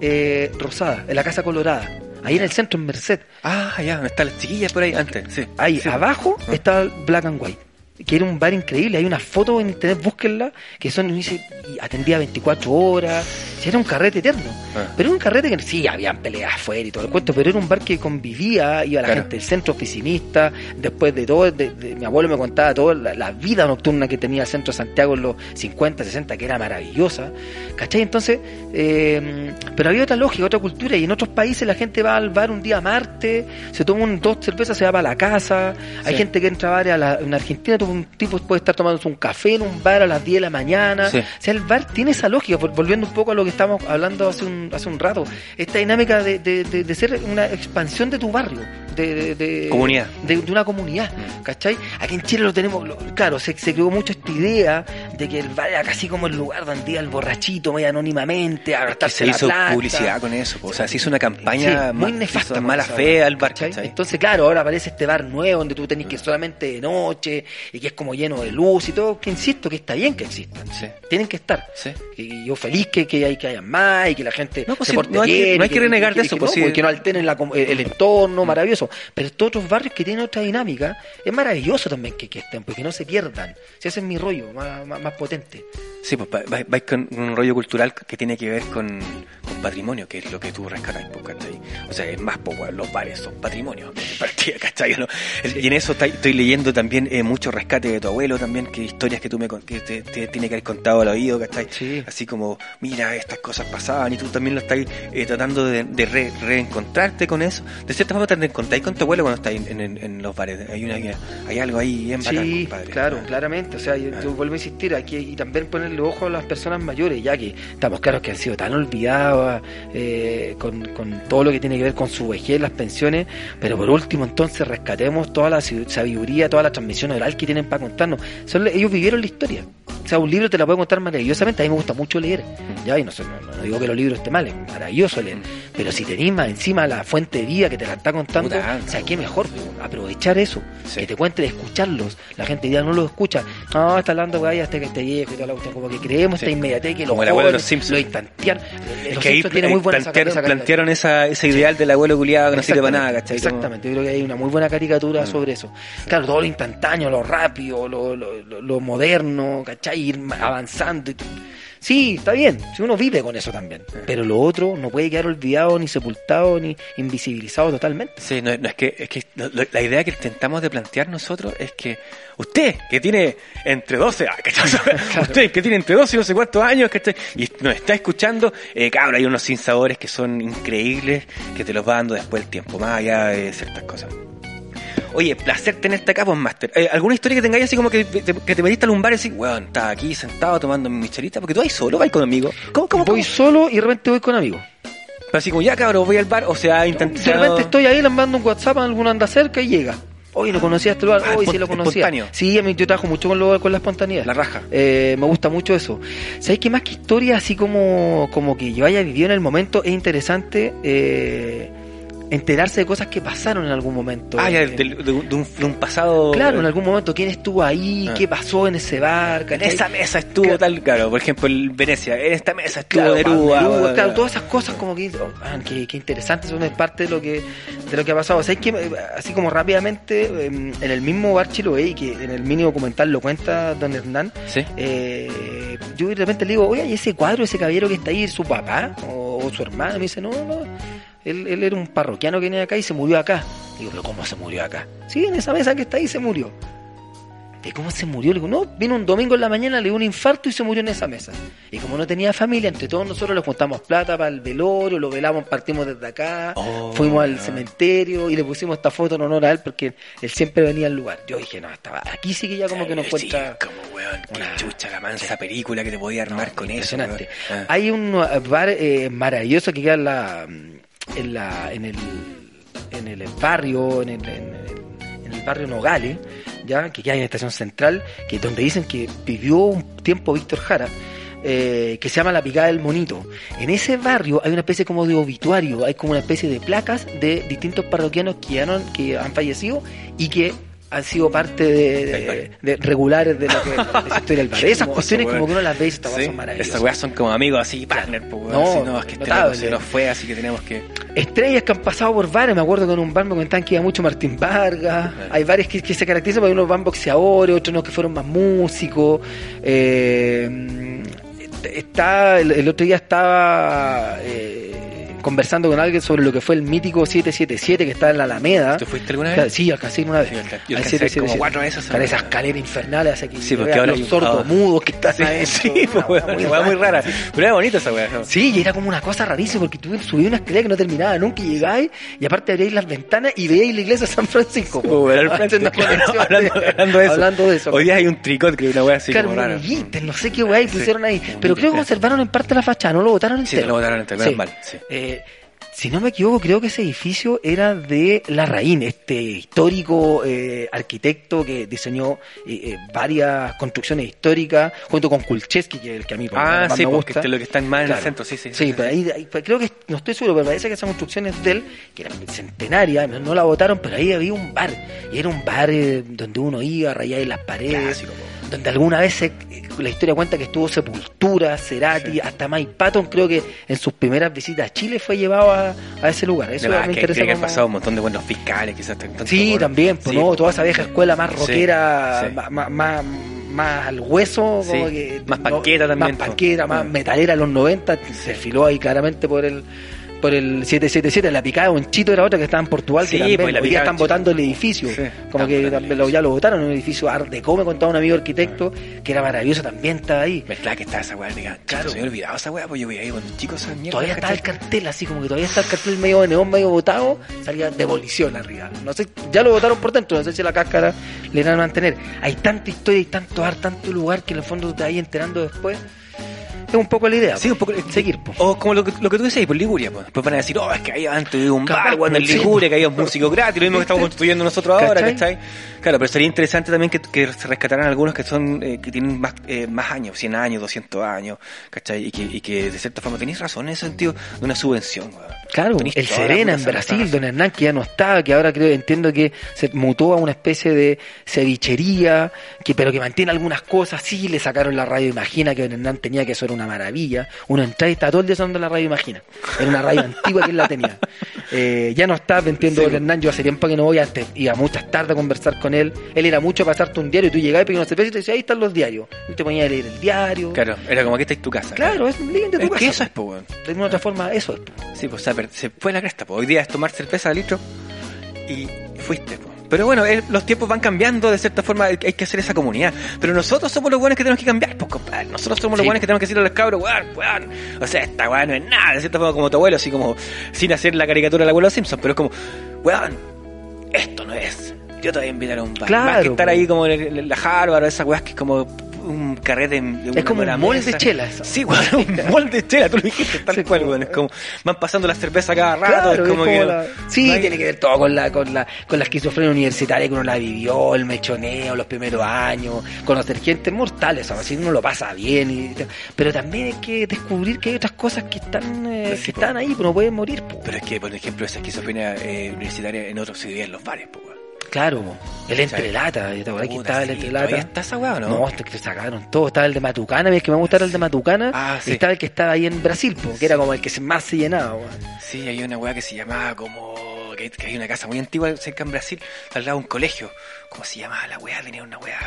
eh, rosada, en la casa colorada, ahí en el centro, en Merced. Ah, ya, donde están las chiquillas por ahí antes, sí. Ahí Sí. abajo Ah. está Black and White, que era un bar increíble. Hay una foto en internet, búsquenla, que son, dice, y atendía 24 horas. Era un carrete eterno. Ah. Pero era un carrete que sí, habían peleas afuera y todo el cuento, pero era un bar que convivía, iba la Claro. gente del centro oficinista, después de todo, de- de- mi abuelo me contaba toda la, la vida nocturna que tenía el centro de Santiago en los 50, 60, que era maravillosa. ¿Cachai? Entonces, eh, pero había otra lógica, otra cultura, y en otros países la gente va al bar un día martes, se toma un, dos cervezas, se va para la casa. Hay Sí. gente que entra a bares, a la- en Argentina un tipo puede estar tomándose un café en un bar a las 10 de la mañana. Sí. O sea, el bar tiene esa lógica, vol- volviendo un poco a lo que estábamos hablando hace un, hace un rato, esta dinámica de, de- de- de ser una expansión de tu barrio, de, Comunidad. de, una comunidad, Mm. ¿cachai? Aquí en Chile lo tenemos, lo- claro, se, se creó mucho esta idea de que el bar era casi como el lugar donde iba el borrachito, medio anónimamente, a gastarse se la hizo plata. publicidad con eso, o sea, se hizo una campaña Sí, muy nefasta. hizo mala fe al bar, ¿cachai? ¿cachai? Entonces, claro, ahora aparece este bar nuevo donde tú tenés que ir solamente de noche y que es como lleno de luz y todo, que insisto que está bien que existan. Sí. Tienen que estar. Sí. Y yo feliz que, que, hay, que haya más y que la gente No, pues se porte no hay que- bien. no y hay que renegar de y eso, que pues no, sí. Y que no alteren la el, entorno, maravilloso. Pero estos otros barrios que tienen otra dinámica, es maravilloso también que, que estén, porque no se pierdan. Si ese es mi rollo, más, más, más potente. Sí, pues va- va- vais con un rollo cultural que tiene que ver con, con patrimonio, que es lo que tú rescatas, pues, ¿cachai? O sea, es más, pues, los bares son patrimonio, ¿cachai? Y en eso estoy, estoy leyendo también eh, mucho rescate de tu abuelo también, que historias que tú me que te, te tiene que haber contado al oído, ¿cachai? Sí. Así como, mira, estas cosas pasaban y tú también lo estás eh, tratando de, de re- reencontrarte con eso. De cierta forma te reencontráis con tu abuelo cuando estás en, en- en los bares. Hay, una, hay algo ahí bacán, Sí, compadre. claro, claramente. O sea, yo, Ah. vuelvo a insistir aquí y también ponerle ojo a las personas mayores, ya que estamos claros que han sido tan olvidadas eh, con, con todo lo que tiene que ver con su vejez, las pensiones, pero por último entonces rescatemos toda la sabiduría, toda la transmisión oral que tienen para contarnos. Son, ellos vivieron la historia. O sea, un libro te la puede contar maravillosamente. A mí me gusta mucho leer. Ya, y no, no, no digo que los libros estén mal, es maravilloso leer. Pero si tenés más encima la fuente de vida que te la está contando, Puta, o sea, qué mejor aprovechar eso, Sí. que te cuente de escucharlos. La gente ya no los escucha. No, está hablando güey, hasta que esté viejo y toda la cuestión. Como que creemos Sí. esta inmediatez que los Como el abuelo de los Simpsons. lo instantean. Es Los que ahí tiene muy buena plantearon, esa- plantearon esa, ese ideal del abuelo culiado que no sirve para nada, Exactamente, ¿cachai? Exactamente, yo creo que hay una muy buena caricatura Mm. sobre eso. Claro, todo lo instantáneo, lo rápido, lo, lo, lo- lo moderno, ¿cachai? Ir avanzando. y- Sí, está bien, si uno vive con eso también. Pero lo otro no puede quedar olvidado, ni sepultado, ni invisibilizado totalmente. Sí, no, no, es que, es que la idea que intentamos de plantear nosotros es que usted, que tiene entre 12, ah, ¿cachai? usted que tiene entre 12 y no sé cuántos años, ¿cachai? y nos está escuchando, eh, cabrón, hay unos sinsabores que son increíbles, que te los va dando después el tiempo, más allá de ciertas cosas. Oye, placer tenerte acá, pues, Master. Eh, ¿Alguna historia que tengáis así como que te, que te metiste al un bar y decís, weón, estaba aquí sentado tomando mi michelita? Porque tú vas solo, vas con amigos. ¿Cómo, cómo, Voy cómo? solo y de repente voy con amigos. Pero así como, ya cabrón, voy al bar, o sea, De intentando... repente estoy ahí, le mando un WhatsApp, alguno anda cerca y llega. Hoy no conocía este lugar, Ah, hoy sí espon- lo conocía. espontáneo. Sí, a mí yo trabajo mucho con, lo, con la espontaneidad. La raja. Eh, me gusta mucho eso. ¿Sabéis que más que historia, así como, como que yo haya vivido en el momento, es interesante eh, enterarse de cosas que pasaron en algún momento? Ah, ya, Eh, de, de un- de un, de un pasado... Claro, en algún momento, ¿quién estuvo ahí? Ah. ¿Qué pasó en ese bar? En esa mesa estuvo Claro. tal, claro, por ejemplo, en Venecia, en esta mesa estuvo Claro, Neruda. Neruda, bla, claro, todas esas cosas como que, oh, man, qué, qué interesante, son es parte de lo que de lo que ha pasado. ¿Sabes que eh, así como rápidamente eh, en el mismo bar Chiloé que en el mini documental lo cuenta Don Hernán, Sí. eh, yo de repente le digo, oye, ¿y ese cuadro, ese caballero que está ahí, es su papá o, o su hermano? Y me dice, no, no, él, él era un parroquiano que venía acá y se murió acá. Digo, pero ¿cómo se murió acá? Sí, en esa mesa que está ahí se murió. ¿De cómo se murió? Le digo, no, vino un domingo en la mañana, le dio un infarto y se murió en esa mesa. Y como no tenía familia, entre todos nosotros le juntamos plata para el velorio, lo velamos, partimos desde acá, Oh, fuimos al cementerio y le pusimos esta foto en honor a él porque él siempre venía al lugar. Yo dije, no, estaba aquí sí que ya como que no Sí, encuentra... como, weón, qué una- chucha la mansa película que te podía armar con eso. Impresionante. weón. Ah. Hay un uh, bar eh, maravilloso que queda en la, en la, en el, en el barrio, en el, en el- barrio Nogales, ya que queda en la estación central, que donde dicen que vivió un tiempo Víctor Jara. eh, que se llama La Picada del Monito. En ese barrio hay una especie como de obituario, hay como una especie de placas de distintos parroquianos que, que han fallecido y que han sido parte de, regulares de, lo que, historia del bar. Esas cuestiones como que uno las ve y estas Sí, son maravillosas. Esas weas son como amigos así, partner, pues. No, Así, no, es que este se nos fue, así que tenemos que. Estrellas que han pasado por bares, me acuerdo que en un bar me comentaban que iba mucho Martín Vargas, hay bares que, que se caracterizan por unos van boxeadores, otros no que fueron más músicos, eh, está, el, el otro día estaba eh, conversando con alguien sobre lo que fue el mítico 777 que está en la Alameda. ¿Tú fuiste alguna vez? Sí, alcancé una vez. Sí, yo Al alcancé a ir como 777. cuatro veces Para esas escaleras infernales, hace que Sí, porque ahora los sordos mudos que están Sí, adentro. sí, pues, Una wea muy rara. Pero era bonita esa wea. ¿no? Sí, y era como una cosa rarísima porque tú subías una escalera que no terminaba nunca y llegáis y aparte abríais las ventanas y veíais la iglesia de San Francisco. Frente, claro, hablando, hablando de eso. Hablando de eso. Hoy día hay un tricot que es una wea así Claro, como rara. no sé qué Sí. pusieron ahí. Pero creo que conservaron en parte la fachada, no lo botaron Sí, entero. lo botaron entero, menos mal, sí. Eh, si no me equivoco, creo que ese edificio era de Larraín, este histórico eh, arquitecto que diseñó eh, eh, varias construcciones históricas, junto con Kulcheski, que es el que a mí Ah, sí, me porque gusta. este es lo que está más en el centro, sí, sí. Sí, pero ahí, ahí- pero creo que, no estoy seguro, pero parece que esas construcciones de él, que eran centenarias, no, la votaron, pero ahí había un bar, y era un bar eh, donde uno iba a rayar en las paredes, Clásico. Donde alguna vez se- la historia cuenta que estuvo Sepultura, Cerati, hasta Mike Patton, creo que en sus primeras visitas a Chile fue llevado a, a ese lugar. Eso Además, me que interesa. tiene que como- pasado un montón de buenos fiscales, quizás. tanto Sí, también, pues, Sí, ¿no? pues, Toda esa vieja escuela más rockera, sí. Más, más, más, más al hueso, como que, más panqueta también, Más pues. panqueta, más Mm. metalera en los 90, se filó ahí claramente por el por el 777, la picada de un chito era otra que estaba en Portugal, Sí, que también, pues, la hoy día picada están de votando el edificio, Sí, como que también lo- ya lo votaron, un edificio Art Deco, me contaba un amigo arquitecto, que era maravilloso, también estaba ahí. Verdad que está esa weá, Claro. claro. Se me olvidado esa weá, pues yo voy ahí cuando chicos esa mierda. Todavía está el cartel, así como que todavía está el cartel medio de neón, medio botado, salía demolición arriba. No sé, ya lo votaron por dentro, no sé si la cáscara le van a mantener. Hay tanta historia y tanto ar, tanto lugar que en el fondo te vas enterando después. Es un poco la idea. Sí, un poco. Seguir, po. O como lo que, lo que tú decías, por Liguria, pues. Después van a decir, oh, es que ahí antes hubo un bar, cuando en Liguria, po. que había músicos gratis, lo mismo que estamos construyendo nosotros ahora, ¿Cachai? ¿cachai? Claro, pero sería interesante también que, que se rescataran algunos que son, eh, que tienen más, eh, más años, 100 años, 200 años, ¿cachai? Y que, y que de cierta forma tenéis razón en ese sentido de una subvención, weón. Claro, el Serena en Brasil, don Hernán, que ya no está, que ahora creo, entiendo que se mutó a una especie de cevichería, que pero que mantiene algunas cosas, sí, le sacaron la radio Imagina, que don Hernán tenía, que eso era una maravilla. Uno entra y está todo el día sonando la radio Imagina. Era una radio antigua que él la tenía. Eh, ya no está Sí, el po. Hernán, yo hace tiempo que no voy, antes iba muchas tardes a conversar con él. Él era mucho a pasarte un diario y tú llegabas y pedías una cerveza y te decía, ahí están los diarios. Y te ponías a leer el diario. Claro, era como que esta es tu casa. Claro, es un de tu Es casa. que eso es, weón. De una otra forma, eso es. po. Sí, pues se fue la cresta. Pues hoy día es tomar cerveza de litro y fuiste. pues. Pero bueno, el- los tiempos van cambiando, de cierta forma hay hay que hacer esa comunidad. Pero nosotros somos los buenos que tenemos que cambiar, pues compadre. Nosotros somos los buenos que tenemos que decirle a los cabros, weón, weón. O sea, esta weón no es nada, de cierta forma como tu abuelo, así como sin hacer la caricatura del abuelo Simpson, pero es como, weón, esto no es. Yo te voy a invitar a un bar. Claro, Más que estar po. ahí como en la Harvard, esas weas que es como un carrete de Es como un mesa. de chelas. Sí, weón, un mall de chela, tú lo dijiste tal Sí, cual, weón. Es como, van pasando las cervezas cada rato, Claro, es como es que. la- Sí, no hay- tiene que ver todo con la, con la, con la esquizofrenia universitaria que uno la vivió, el mechoneo, los primeros años, conocer gente mortal, eso, así uno lo pasa bien, y, pero también hay que descubrir que hay otras cosas que están, eh, Pues sí, que po. están ahí, pero no pueden morir, po. Pero es que, por ejemplo, esa esquizofrenia eh, universitaria en otros se vivía en los bares, po, weón. Claro, el entrelata, ¿te acordás que estaba el entrelata? ¿Todavía está esa weá o no? No, hasta que sacaron todo. Estaba el de Matucana, ves que me gustara el de Matucana. Ah, sí. Estaba el que estaba ahí en Brasil, po, que era como el que más se llenaba. weón. Sí, hay una weá que se llamaba como. Que, que hay una casa muy antigua cerca en Brasil, al lado de un colegio. ¿Cómo se llamaba la weá? Tenía una weá.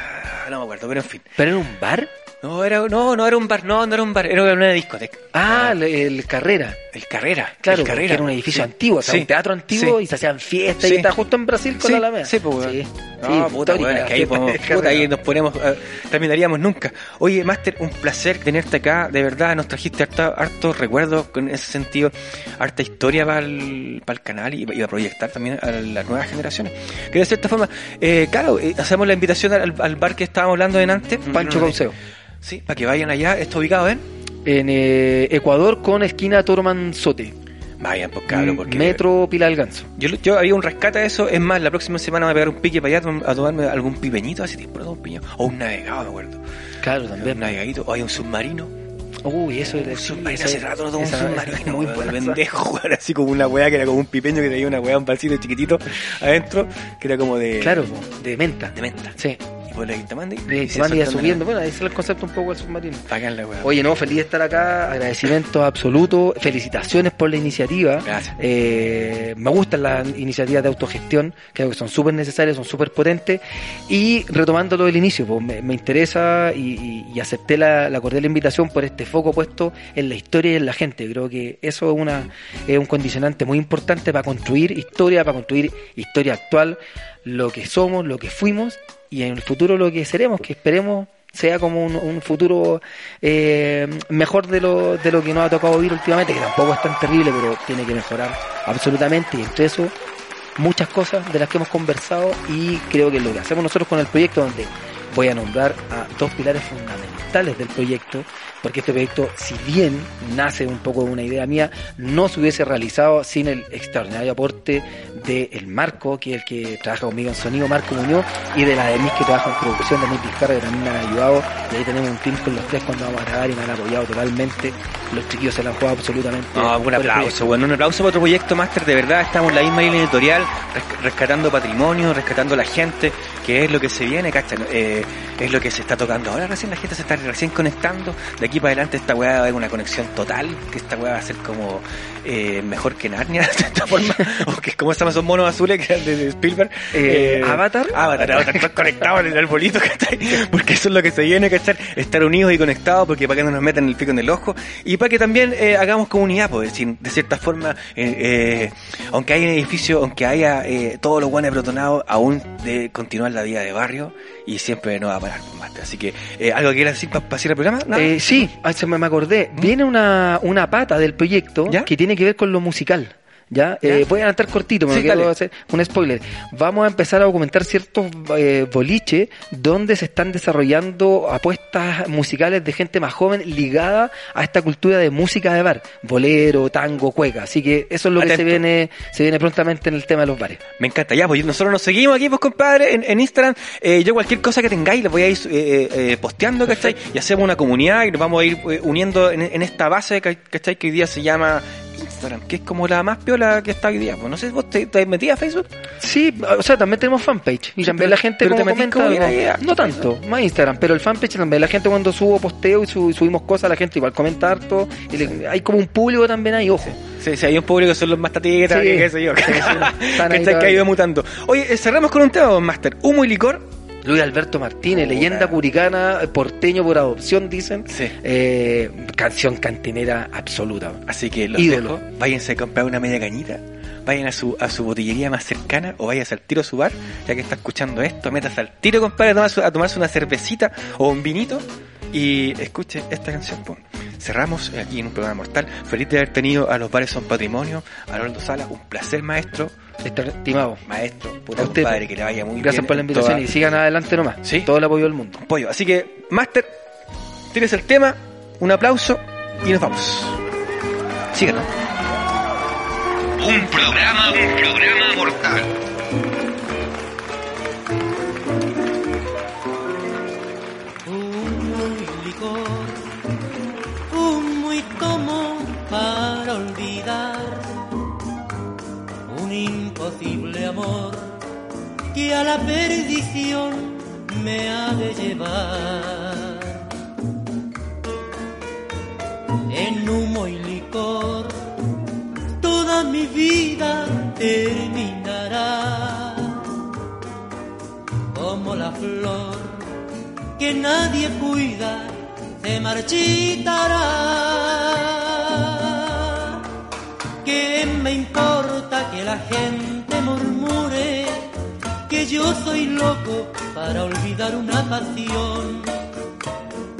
No me acuerdo, pero en fin. ¿Pero era un bar? No, era, no, no era un bar, no, no era un bar, era una discoteca. Ah, el, el Carrera. El Carrera. Claro, el Carrera. era un edificio Sí. antiguo, o sea, Sí. un teatro antiguo Sí. y se hacían fiestas y está justo en Brasil con la Alameda. sí, pues. Sí, No, puta, weón, es que ahí, fiesta podemos- de puta, Carrera. ahí nos ponemos, eh, terminaríamos nunca. Oye, Master, un placer tenerte acá, de verdad, nos trajiste hartos recuerdos, en ese sentido, harta historia para el, para el canal y, y a proyectar también a las nuevas generaciones. Que de cierta forma, eh, claro, eh, hacemos la invitación al, al bar que estábamos hablando en antes. Pancho Cauceo. Sí, para que vayan allá, está ubicado en... En eh, Ecuador con esquina Torman Sote. Vayan, pues cabrón, porque... Metro Pila del Ganso. Yo, yo había un rescate a eso, es más, la próxima semana me voy a pegar un pique para allá a tom- a tomarme algún pipeñito, hace tiempo no un o un navegado, me acuerdo. Claro, Un también. navegadito, o hay un submarino. Uy, eso era Un submarino, hace rato no tomo un submarino, Muy pendejo, así como una weá que era como un pipeño que tenía una weá, un vasito chiquitito adentro, que era como de... Claro, de menta. De menta. Sí. Y, De, y se van a ir sueltan subiendo. de Bueno, ahí está el concepto un poco del submarino. la- Bacán la. Oye, no, feliz de estar acá, agradecimiento absoluto, felicitaciones por la iniciativa. Gracias. Eh, me gustan las iniciativas de autogestión, creo que son súper necesarias, son súper potentes. Y retomando lo del inicio, pues me, me interesa y, y- y acepté la, la cordial invitación por este foco puesto en la historia y en la gente. Creo que eso es, una, es un condicionante muy importante para construir historia, para construir historia actual, lo que somos, lo que fuimos y en el futuro lo que seremos, que esperemos sea como un, un futuro eh, mejor de lo, de lo que nos ha tocado vivir últimamente, que tampoco es tan terrible, pero tiene que mejorar absolutamente. Y entre eso, muchas cosas de las que hemos conversado y creo que lo que hacemos nosotros con el proyecto, donde voy a nombrar a dos pilares fundamentales del proyecto, porque este proyecto, si bien nace un poco de una idea mía, no se hubiese realizado sin el extraordinario aporte de el Marco, que es el que trabaja conmigo en sonido, Marco Muñoz, y de la Demis que trabaja en producción, Demis Vizcarra, que también me han ayudado, y ahí tenemos un team con los tres cuando vamos a grabar y me han apoyado totalmente, los chiquillos se la han jugado absolutamente. No, por un aplauso, bueno, un aplauso para otro proyecto Master, de verdad estamos en la misma línea editorial, res- rescatando patrimonio, rescatando a la gente, que es lo que se viene. Eh, es lo que se está tocando ahora recién, la gente se está recién conectando, de aquí para adelante esta weá va a haber una conexión total, que esta weá va a ser como eh, mejor que Narnia, de esta forma, o que como se llaman esos monos azules que eran de, Spielberg. Eh, ¿Avatar? Avatar, Avatar, estar conectados en el arbolito, ¿cachai? Porque eso es lo que se viene, ¿cachai? Estar unidos y conectados, porque para que no nos metan el pico en el ojo, y para que también eh, hagamos comunidad, pues, decir, de cierta forma, eh, eh, aunque haya un edificio, aunque haya eh, todos los guanes protonados, aún de continuar la vida de barrio, y siempre no va a parar. Así que, eh, ¿algo que quieras decir para pasar el programa? ¿Nada? Eh, sí, ah, se me, me acordé. Viene una, una pata del proyecto ¿Ya? que tiene que ver con lo musical. ¿Ya? ¿Ya? Eh, voy a adelantar cortito, pero Sí, quiero dale. hacer un spoiler. Vamos a empezar a documentar ciertos eh, boliches donde se están desarrollando apuestas musicales de gente más joven ligada a esta cultura de música de bar, bolero, tango, cueca. Así que eso es lo que se viene, se viene prontamente en el tema de los bares. Me encanta, ya, pues nosotros nos seguimos aquí, pues compadre, en, en Instagram. Eh, yo cualquier cosa que tengáis, les voy a ir eh, eh, posteando, ¿cachai? Y hacemos una comunidad y nos vamos a ir uniendo en, en esta base, ¿cachai? Que hoy día se llama Instagram, que es como la más piola que está hoy día. Pues no sé, ¿vos te, te metías a Facebook? Sí, o sea, también tenemos fanpage y Sí, también pero- la gente como comenta como algo. no tanto, más Instagram, pero el fanpage también la gente cuando subo posteo y su- subimos cosas, la gente igual comenta harto y le- hay como un público también ahí, ojo. Sí, sí, hay un público que son los más tatetas, Sí. que qué sé yo. Sí, que todavía. ha ido mutando. Oye, eh, cerramos con un tema, don Master. Humo y licor. Luis Alberto Martínez, leyenda curicana, porteño por adopción, dicen. Sí. Eh, canción cantinera absoluta. Así que los Ídolo. dejo. Váyanse a comprar una media cañita. Vayan a su, a su botillería más cercana o váyanse al tiro a su bar, ya que está escuchando esto, métase al tiro, compadre, a tomarse, a tomarse una cervecita o un vinito y escuche esta canción. Cerramos aquí en un programa mortal. Feliz de haber tenido a los bares son patrimonio, a Rolando Sala, un placer maestro, estimado. maestro, puta A usted, compadre, po. que le vaya muy bien. Gracias por la invitación toda- y sigan adelante nomás. Sí. Todo el apoyo del mundo. pollo. Así que, Master, tienes el tema, un aplauso y nos vamos. Síganos. Un programa, un programa mortal. Tomo para olvidar un imposible amor que a la perdición me ha de llevar. En humo y licor, toda mi vida terminará como la flor que nadie cuida se marchitará. ¿Qué me importa que la gente murmure que yo soy loco para olvidar una pasión?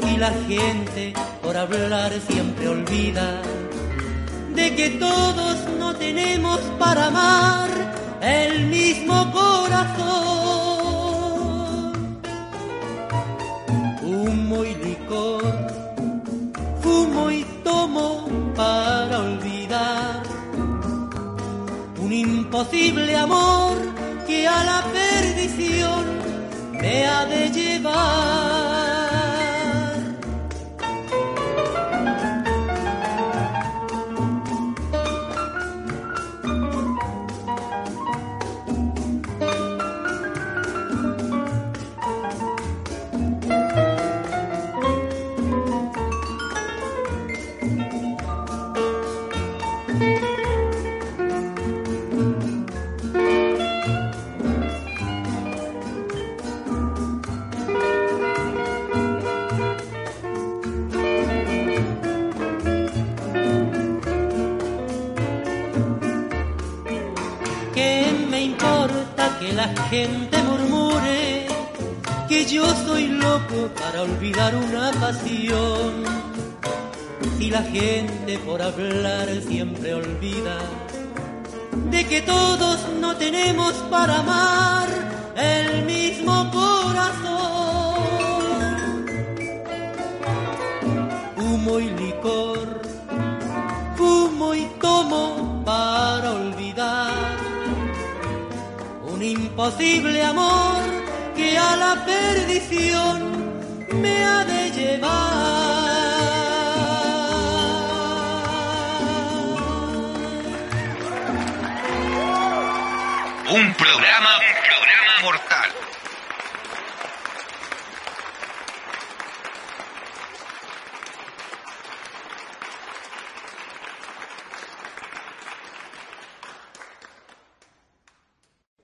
Y la gente por hablar siempre olvida de que todos no tenemos para amar el mismo corazón imposible amor que a la perdición me ha de llevar. Hablar siempre olvida de que todos no tenemos para amar el mismo corazón. Humo y licor, fumo y tomo para olvidar un imposible amor que a la perdición me ha de llevar.